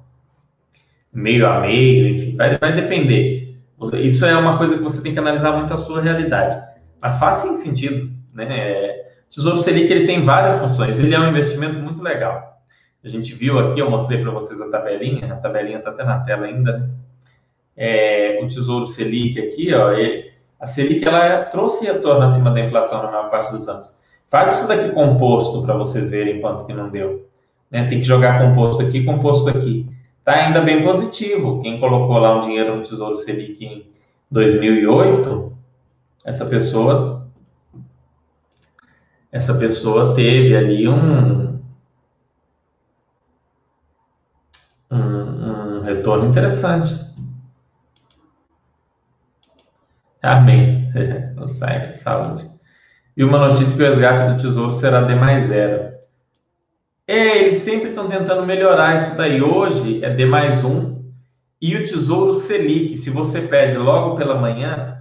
meio a meio, enfim, vai, vai depender. Isso é uma coisa que você tem que analisar muito a sua realidade. Mas faz sim sentido, né? É, Tesouro Selic ele tem várias funções. Ele é um investimento muito legal. A gente viu aqui, eu mostrei para vocês a tabelinha, a tabelinha está até na tela ainda, né? É, o Tesouro Selic aqui, ó, a Selic ela trouxe retorno acima da inflação na maior parte dos anos. Faz isso daqui composto para vocês verem quanto que não deu. Né? Tem que jogar composto aqui, composto aqui. Está ainda bem positivo. Quem colocou lá um dinheiro no Tesouro Selic em 2008, essa pessoa, essa pessoa teve ali um, retorno interessante. Amém. Não sai, saúde. E uma notícia que o resgate do tesouro será D mais zero. É, eles sempre estão tentando melhorar isso daí. Hoje é D mais um. E o tesouro Selic, se você pede logo pela manhã,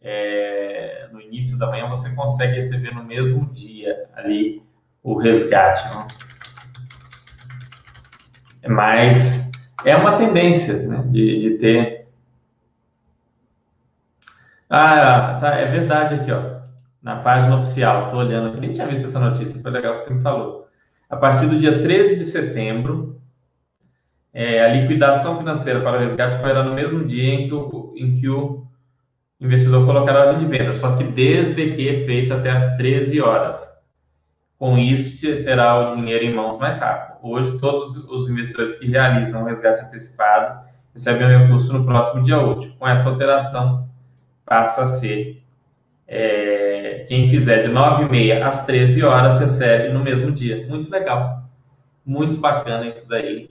é, no início da manhã, você consegue receber no mesmo dia ali o resgate. Não? Mas é uma tendência né, de, de ter. Ah, tá, é verdade aqui, ó. Na página oficial, estou olhando aqui, nem tinha visto essa notícia, foi legal que você me falou. A partir do dia 13 de setembro, é, a liquidação financeira para o resgate ocorrerá no mesmo dia em que o, em que o investidor colocará a ordem de venda, só que desde que feita até as 13 horas. Com isso, terá o dinheiro em mãos mais rápido. Hoje, todos os investidores que realizam o resgate antecipado recebem o recurso no próximo dia útil. Com essa alteração, passa a ser é, quem fizer de 9h30 às 13 horas recebe no mesmo dia. Muito legal. Muito bacana isso daí.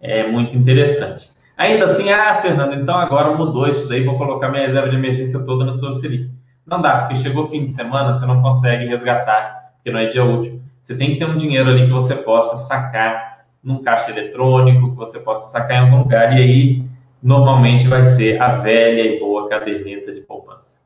É muito interessante. Ainda assim, ah, Fernando, então agora mudou isso daí, vou colocar minha reserva de emergência toda no Tesouro Selic. Não dá, porque chegou o fim de semana, você não consegue resgatar porque não é dia útil. Você tem que ter um dinheiro ali que você possa sacar num caixa eletrônico, que você possa sacar em algum lugar, e aí normalmente vai ser a velha e boa caderneta de poupança.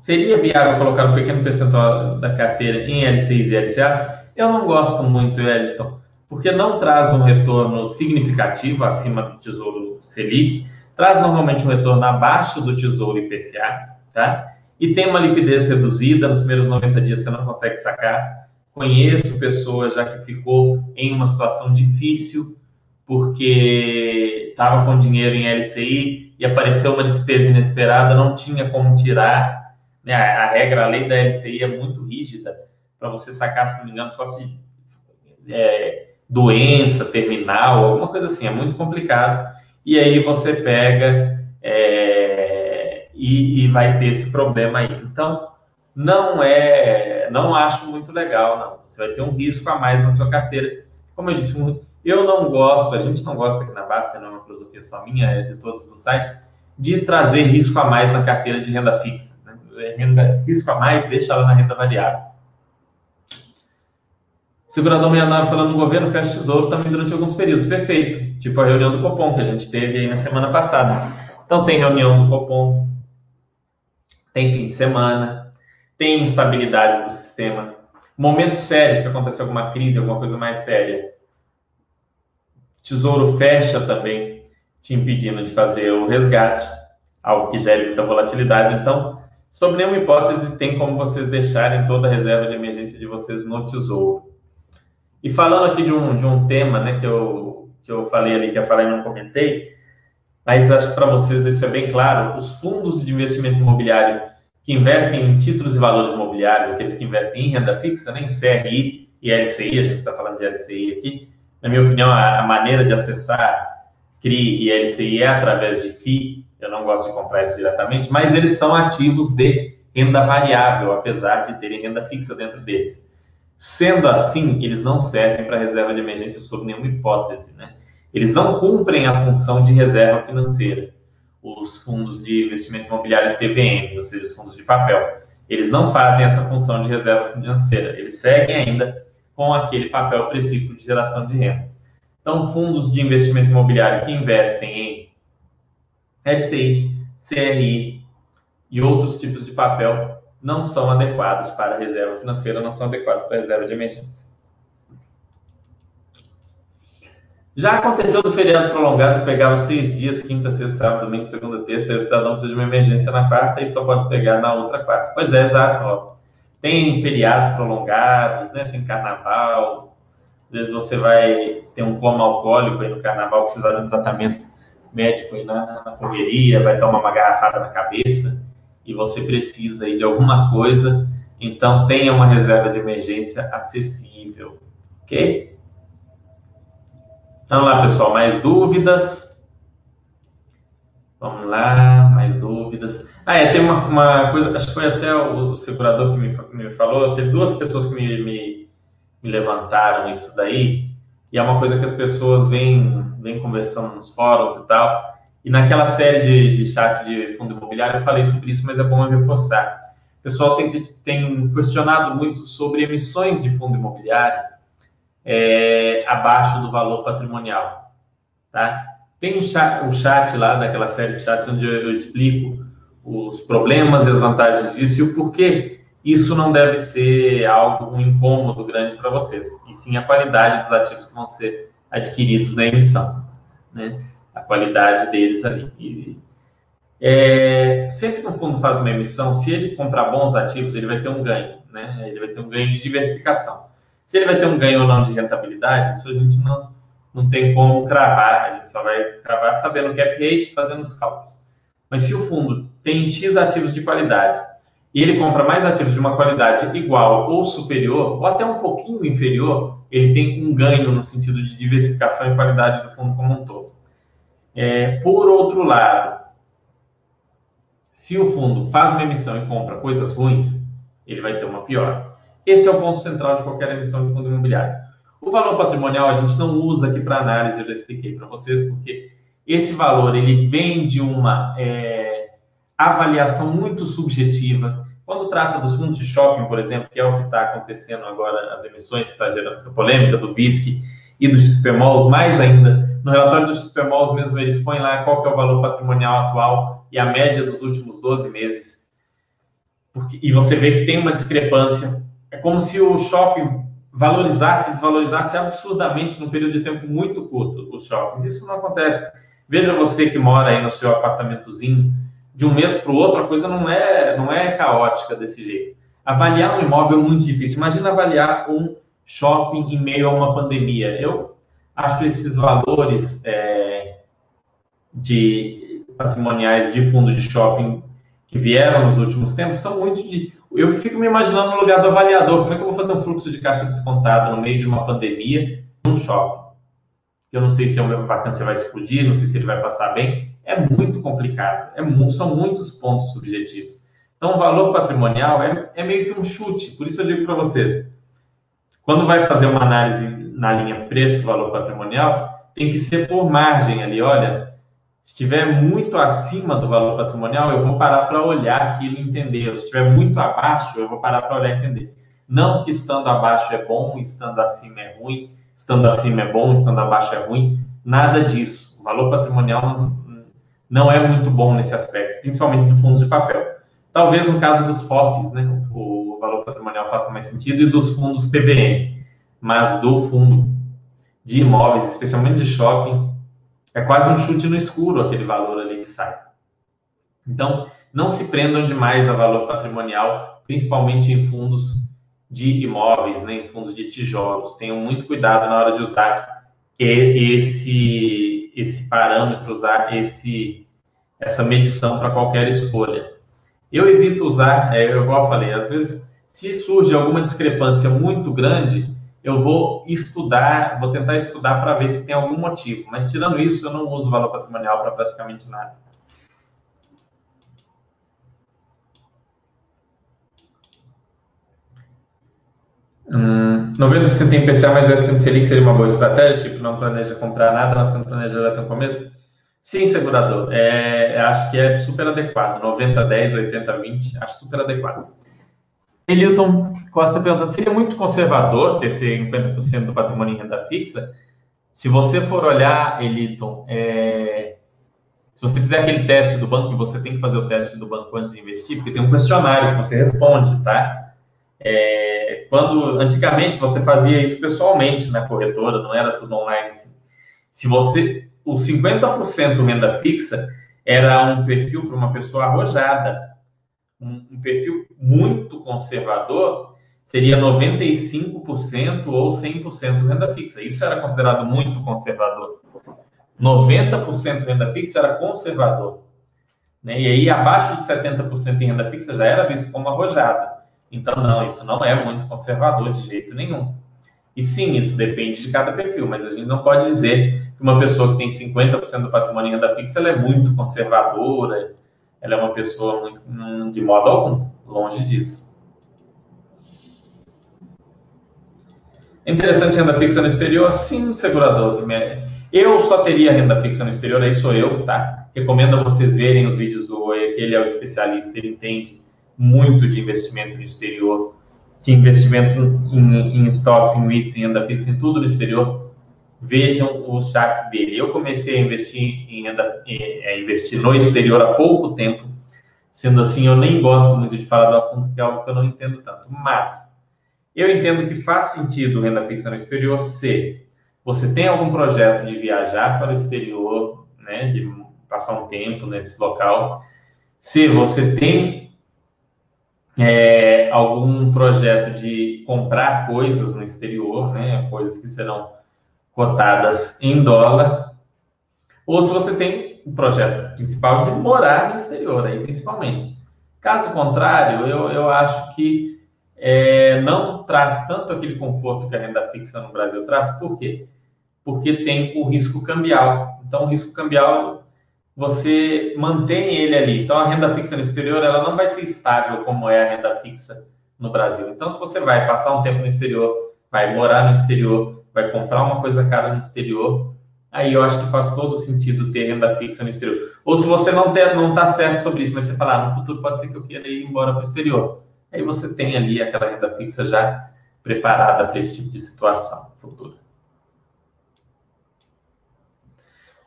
Seria viável colocar um pequeno percentual da carteira em LCIs e LCAs? Eu não gosto muito, Wellington, porque não traz um retorno significativo acima do Tesouro Selic, traz normalmente um retorno abaixo do Tesouro IPCA, tá? E tem uma liquidez reduzida, nos primeiros 90 dias você não consegue sacar. Conheço pessoas já que ficou em uma situação difícil porque estava com dinheiro em LCI e apareceu uma despesa inesperada, não tinha como tirar. Né? A, a regra, a lei da LCI é muito rígida para você sacar, se não me engano, só se é, doença terminal, alguma coisa assim, é muito complicado. E aí você pega e, e vai ter esse problema aí. Então, não é, não acho muito legal, não. Você vai ter um risco a mais na sua carteira. Como eu disse, eu não gosto, a gente não gosta aqui na Basta, não é uma filosofia só minha, é de todos do site, de trazer risco a mais na carteira de renda fixa. Né? É renda, risco a mais, deixa ela na renda variável. Segurador 69 falando no governo, fecha tesouro também durante alguns períodos. Perfeito. Tipo a reunião do Copom que a gente teve aí na semana passada. Então tem reunião do Copom tem fim de semana, tem instabilidades do sistema, momentos sérios que acontece alguma crise, alguma coisa mais séria. Tesouro fecha também, te impedindo de fazer o resgate, algo que gere muita volatilidade. Então, sob nenhuma hipótese, tem como vocês deixarem toda a reserva de emergência de vocês no tesouro. E falando aqui de um, de um tema né, que, eu, que eu falei ali, que eu falei e não comentei, mas acho que para vocês isso é bem claro. Os fundos de investimento imobiliário que investem em títulos e valores imobiliários, aqueles que investem em renda fixa, né, em CRI e LCI, a gente está falando de LCI aqui. Na minha opinião, a, a maneira de acessar CRI e LCI é através de FI. Eu não gosto de comprar isso diretamente, mas eles são ativos de renda variável, apesar de terem renda fixa dentro deles. Sendo assim, eles não servem para reserva de emergência sob nenhuma hipótese, né? Eles não cumprem a função de reserva financeira. Os fundos de investimento imobiliário TVM, ou seja, os fundos de papel, eles não fazem essa função de reserva financeira. Eles seguem ainda com aquele papel princípio de geração de renda. Então, fundos de investimento imobiliário que investem em LCI, CRI e outros tipos de papel não são adequados para reserva financeira, não são adequados para reserva de emergência. Já aconteceu do feriado prolongado, pegava seis dias, quinta, sexta, sábado, domingo, segunda, terça, aí o cidadão precisa de uma emergência na quarta e só pode pegar na outra quarta. Pois é, exato. Ó. Tem feriados prolongados, né? tem carnaval, às vezes você vai ter um coma alcoólico aí no carnaval, precisar de um tratamento médico aí na, na correria, vai tomar uma garrafada na cabeça e você precisa aí de alguma coisa, então tenha uma reserva de emergência acessível, ok? Vamos lá, pessoal, mais dúvidas? Vamos lá, mais dúvidas. Ah, é, tem uma, uma coisa, acho que foi até o segurador que me, me falou, teve duas pessoas que me, me, me, levantaram isso daí, e é uma coisa que as pessoas vêm, vêm conversando nos fóruns e tal, e naquela série de, de chats de fundo imobiliário eu falei sobre isso, mas é bom eu reforçar. O pessoal tem, tem questionado muito sobre emissões de fundo imobiliário, é, abaixo do valor patrimonial. Tá? Tem um chat, um chat lá daquela série de chats onde eu, explico os problemas e as vantagens disso e o porquê isso não deve ser algo um incômodo grande para vocês, e sim a qualidade dos ativos que vão ser adquiridos na emissão, né? a qualidade deles ali. E, é, sempre que um fundo faz uma emissão, se ele comprar bons ativos, ele vai ter um ganho, né? ele vai ter um ganho de diversificação. Se ele vai ter um ganho ou não de rentabilidade, isso a gente não, não tem como cravar, a gente só vai cravar sabendo o cap rate, fazendo os cálculos. Mas se o fundo tem X ativos de qualidade e ele compra mais ativos de uma qualidade igual ou superior, ou até um pouquinho inferior, ele tem um ganho no sentido de diversificação e qualidade do fundo como um todo. É, por outro lado, se o fundo faz uma emissão e compra coisas ruins, ele vai ter uma pior. Esse é o ponto central de qualquer emissão de fundo imobiliário. O valor patrimonial a gente não usa aqui para análise, eu já expliquei para vocês, porque esse valor ele vem de uma é, avaliação muito subjetiva. Quando trata dos fundos de shopping, por exemplo, que é o que está acontecendo agora, as emissões que está gerando essa polêmica do VISC e do XPMOLs, mais ainda, no relatório do XPMOLs mesmo, eles põem lá qual que é o valor patrimonial atual e a média dos últimos 12 meses. Porque, e você vê que tem uma discrepância. É como se o shopping valorizasse, desvalorizasse absurdamente num período de tempo muito curto os shoppings. Isso não acontece. Veja você que mora aí no seu apartamentozinho, de um mês para o outro, a coisa não é, não é caótica desse jeito. Avaliar um imóvel é muito difícil. Imagina avaliar um shopping em meio a uma pandemia. Eu acho esses valores é, de patrimoniais de fundo de shopping que vieram nos últimos tempos são muito de eu fico me imaginando no lugar do avaliador. Como é que eu vou fazer um fluxo de caixa descontado no meio de uma pandemia num shopping? Eu não sei se a vacância vai explodir, não sei se ele vai passar bem. É muito complicado. É, são muitos pontos subjetivos. Então, o valor patrimonial é, é meio que um chute. Por isso eu digo para vocês, quando vai fazer uma análise na linha preço-valor patrimonial, tem que ser por margem ali. Olha, se estiver muito acima do valor patrimonial, eu vou parar para olhar aquilo e entender. Se estiver muito abaixo, eu vou parar para olhar e entender. Não que estando abaixo é bom, estando acima é ruim, estando acima é bom, estando abaixo é ruim. Nada disso. O valor patrimonial não, não é muito bom nesse aspecto, principalmente de fundos de papel. Talvez no caso dos FOFs, né, o valor patrimonial faça mais sentido, e dos fundos PBN. Mas do fundo de imóveis, especialmente de shopping, é quase um chute no escuro aquele valor ali que sai. Então, não se prendam demais a valor patrimonial, principalmente em fundos de imóveis, né, em fundos de tijolos. Tenham muito cuidado na hora de usar esse, esse parâmetro, usar esse, essa medição para qualquer escolha. Eu evito usar, é, eu igual falei, às vezes, se surge alguma discrepância muito grande, eu vou estudar, vou tentar estudar para ver se tem algum motivo. Mas tirando isso, eu não uso valor patrimonial para praticamente nada. Hum, 90% em IPCA mais 10% Selic seria uma boa estratégia? Tipo, não planeja comprar nada, mas quando planeja tem um começo? Sim, segurador. É, acho que é super adequado. 90, 10, 80, 20. Acho super adequado. Elilton Costa perguntando, seria muito conservador ter esse 50% do patrimônio em renda fixa? Se você for olhar, Eliton, é... se você fizer aquele teste do banco, e você tem que fazer o teste do banco antes de investir, porque tem um questionário que você responde, tá? É... Quando, antigamente, você fazia isso pessoalmente na corretora, não era tudo online. Assim. Se você, o 50% renda fixa era um perfil para uma pessoa arrojada, um perfil muito conservador, seria 95% ou 100% renda fixa. Isso era considerado muito conservador. 90% renda fixa era conservador. Né? E aí, abaixo de 70% em renda fixa já era visto como arrojada. Então, não, isso não é muito conservador de jeito nenhum. E sim, isso depende de cada perfil, mas a gente não pode dizer que uma pessoa que tem 50% do patrimônio em renda fixa ela é muito conservadora, ela é uma pessoa muito, de modo algum, longe disso. Interessante renda fixa no exterior? Sim, segurador. Eu só teria renda fixa no exterior, aí sou eu, tá? Recomendo a vocês verem os vídeos do Oi, que ele é o especialista, ele entende muito de investimento no exterior, de investimento em, em stocks, em REITs, em renda fixa, em tudo no exterior. Vejam os chats dele. Eu comecei a investir em renda, a investir no exterior há pouco tempo. Sendo assim, eu nem gosto muito de falar do assunto, que é algo que eu não entendo tanto. Mas eu entendo que faz sentido renda fixa no exterior se você tem algum projeto de viajar para o exterior, né, de passar um tempo nesse local, se você tem é, algum projeto de comprar coisas no exterior, né, coisas que serão cotadas em dólar, ou se você tem o projeto principal de morar no exterior, aí principalmente. Caso contrário, eu, eu acho que é, não traz tanto aquele conforto que a renda fixa no Brasil traz. Por quê? Porque tem o risco cambial. Então, o risco cambial, você mantém ele ali. Então, a renda fixa no exterior, ela não vai ser estável como é a renda fixa no Brasil. Então, se você vai passar um tempo no exterior, vai morar no exterior, vai comprar uma coisa cara no exterior, aí eu acho que faz todo sentido ter renda fixa no exterior. Ou se você não está não tá certo sobre isso, mas você falar, ah, no futuro pode ser que eu queira ir embora para o exterior. Aí você tem ali aquela renda fixa já preparada para esse tipo de situação futura.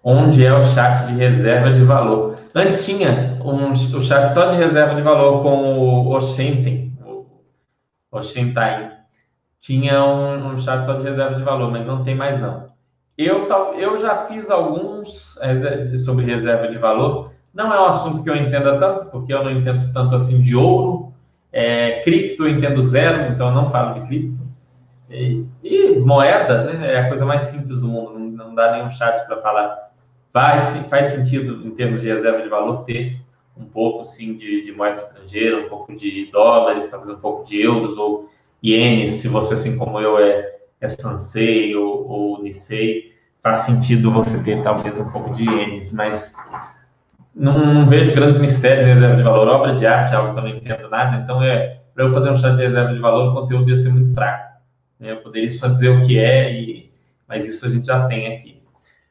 Onde é o chat de reserva de valor? Antes tinha um, o chat só de reserva de valor com o Oshenten, o Oshentain. Tinha um, um chat só de reserva de valor, mas não tem mais não. Eu, eu já fiz alguns sobre reserva de valor. Não é um assunto que eu entenda tanto, porque eu não entendo tanto assim de ouro. É, cripto entendo zero, então não falo de cripto. E, e moeda né, é a coisa mais simples do mundo, não, não dá nenhum chat para falar. Faz, faz sentido, em termos de reserva de valor, ter um pouco sim de, de moeda estrangeira, um pouco de dólares, talvez um pouco de euros ou ienes, se você, assim como eu, é é Sansei ou, ou Nisei, faz sentido você ter talvez um pouco de ienes, mas não, não, vejo grandes mistérios em reserva de valor. Obra de arte é algo que eu não entendo nada, então é para eu fazer um chat de reserva de valor, o conteúdo ia ser muito fraco. Eu poderia só dizer o que é, e, mas isso a gente já tem aqui.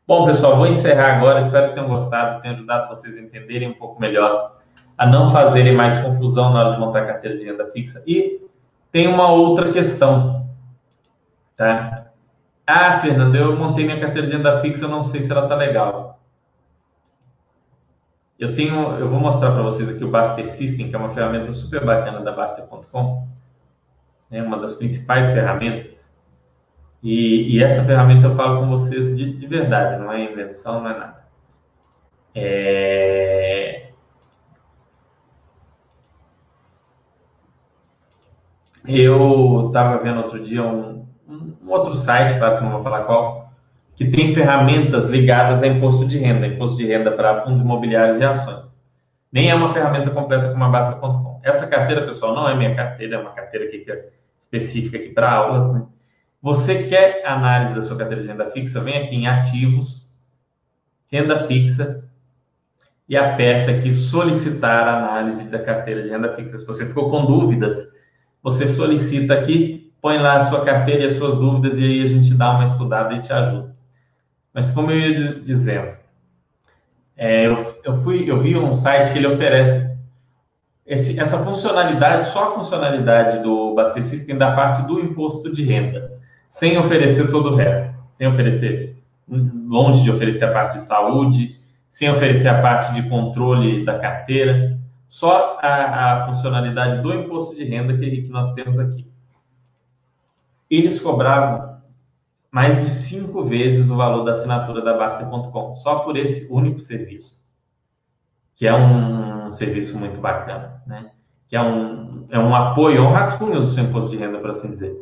Bom, pessoal, vou encerrar agora. Espero que tenham gostado, que tenha ajudado vocês a entenderem um pouco melhor, a não fazerem mais confusão na hora de montar carteira de renda fixa. E tem uma outra questão. Tá? Ah, Fernando, eu montei minha carteira de renda fixa, eu não sei se ela tá legal. Eu tenho, eu vou mostrar para vocês aqui o Baster System, que é uma ferramenta super bacana da Baster.com, é uma das principais ferramentas. E, e, essa ferramenta eu falo com vocês de, de verdade, não é invenção, não é nada. É... Eu estava vendo outro dia um, um outro site, claro que não vou falar qual, que tem ferramentas ligadas a imposto de renda, imposto de renda para fundos imobiliários e ações. Nem é uma ferramenta completa como a Basta.com. Essa carteira, pessoal, não é minha carteira, é uma carteira que é específica aqui para aulas, né? Você quer análise da sua carteira de renda fixa? Vem aqui em ativos, renda fixa e aperta aqui solicitar análise da carteira de renda fixa. Se você ficou com dúvidas, você solicita aqui põe lá a sua carteira e as suas dúvidas e aí a gente dá uma estudada e te ajuda. Mas como eu ia dizendo, é, eu, eu, fui, eu vi um site que ele oferece esse, essa funcionalidade, só a funcionalidade do Baster System da parte do imposto de renda, sem oferecer todo o resto, sem oferecer, longe de oferecer a parte de saúde, sem oferecer a parte de controle da carteira, só a, a funcionalidade do imposto de renda que, que nós temos aqui. Eles cobravam mais de cinco vezes o valor da assinatura da Baster.com, só por esse único serviço, que é um serviço muito bacana, né? Que é um, é um apoio, é um rascunho do seu imposto de renda, por assim dizer.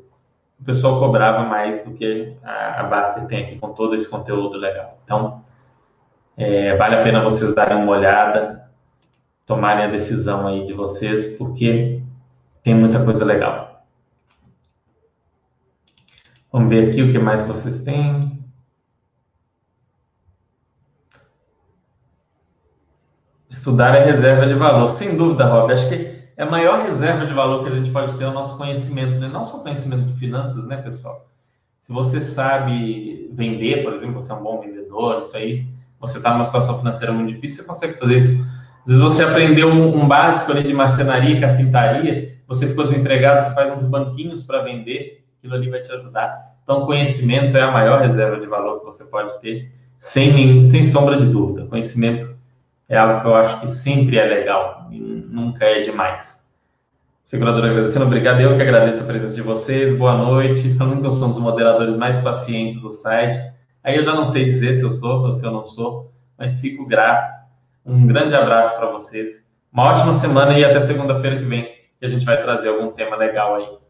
O pessoal cobrava mais do que a, a Baster tem aqui com todo esse conteúdo legal. Então, é, vale a pena vocês darem uma olhada, tomarem a decisão aí de vocês, porque tem muita coisa legal. Vamos ver aqui o que mais vocês têm. Estudar é reserva de valor. Sem dúvida, Rob. Acho que é a maior reserva de valor que a gente pode ter é o nosso conhecimento, né? não só conhecimento de finanças, né, pessoal? Se você sabe vender, por exemplo, você é um bom vendedor, isso aí, você está numa situação financeira muito difícil, você consegue fazer isso. Às vezes você aprendeu um, um básico ali de marcenaria, carpintaria, você ficou desempregado, você faz uns banquinhos para vender, aquilo ali vai te ajudar. Então, conhecimento é a maior reserva de valor que você pode ter, sem, nenhum, sem sombra de dúvida. Conhecimento é algo que eu acho que sempre é legal e nunca é demais. Segurador agradecendo, obrigado. Eu que agradeço a presença de vocês. Boa noite. Falando que eu sou um dos moderadores mais pacientes do site. Aí eu já não sei dizer se eu sou ou se eu não sou, mas fico grato. Um grande abraço para vocês. Uma ótima semana e até segunda-feira que vem, que a gente vai trazer algum tema legal aí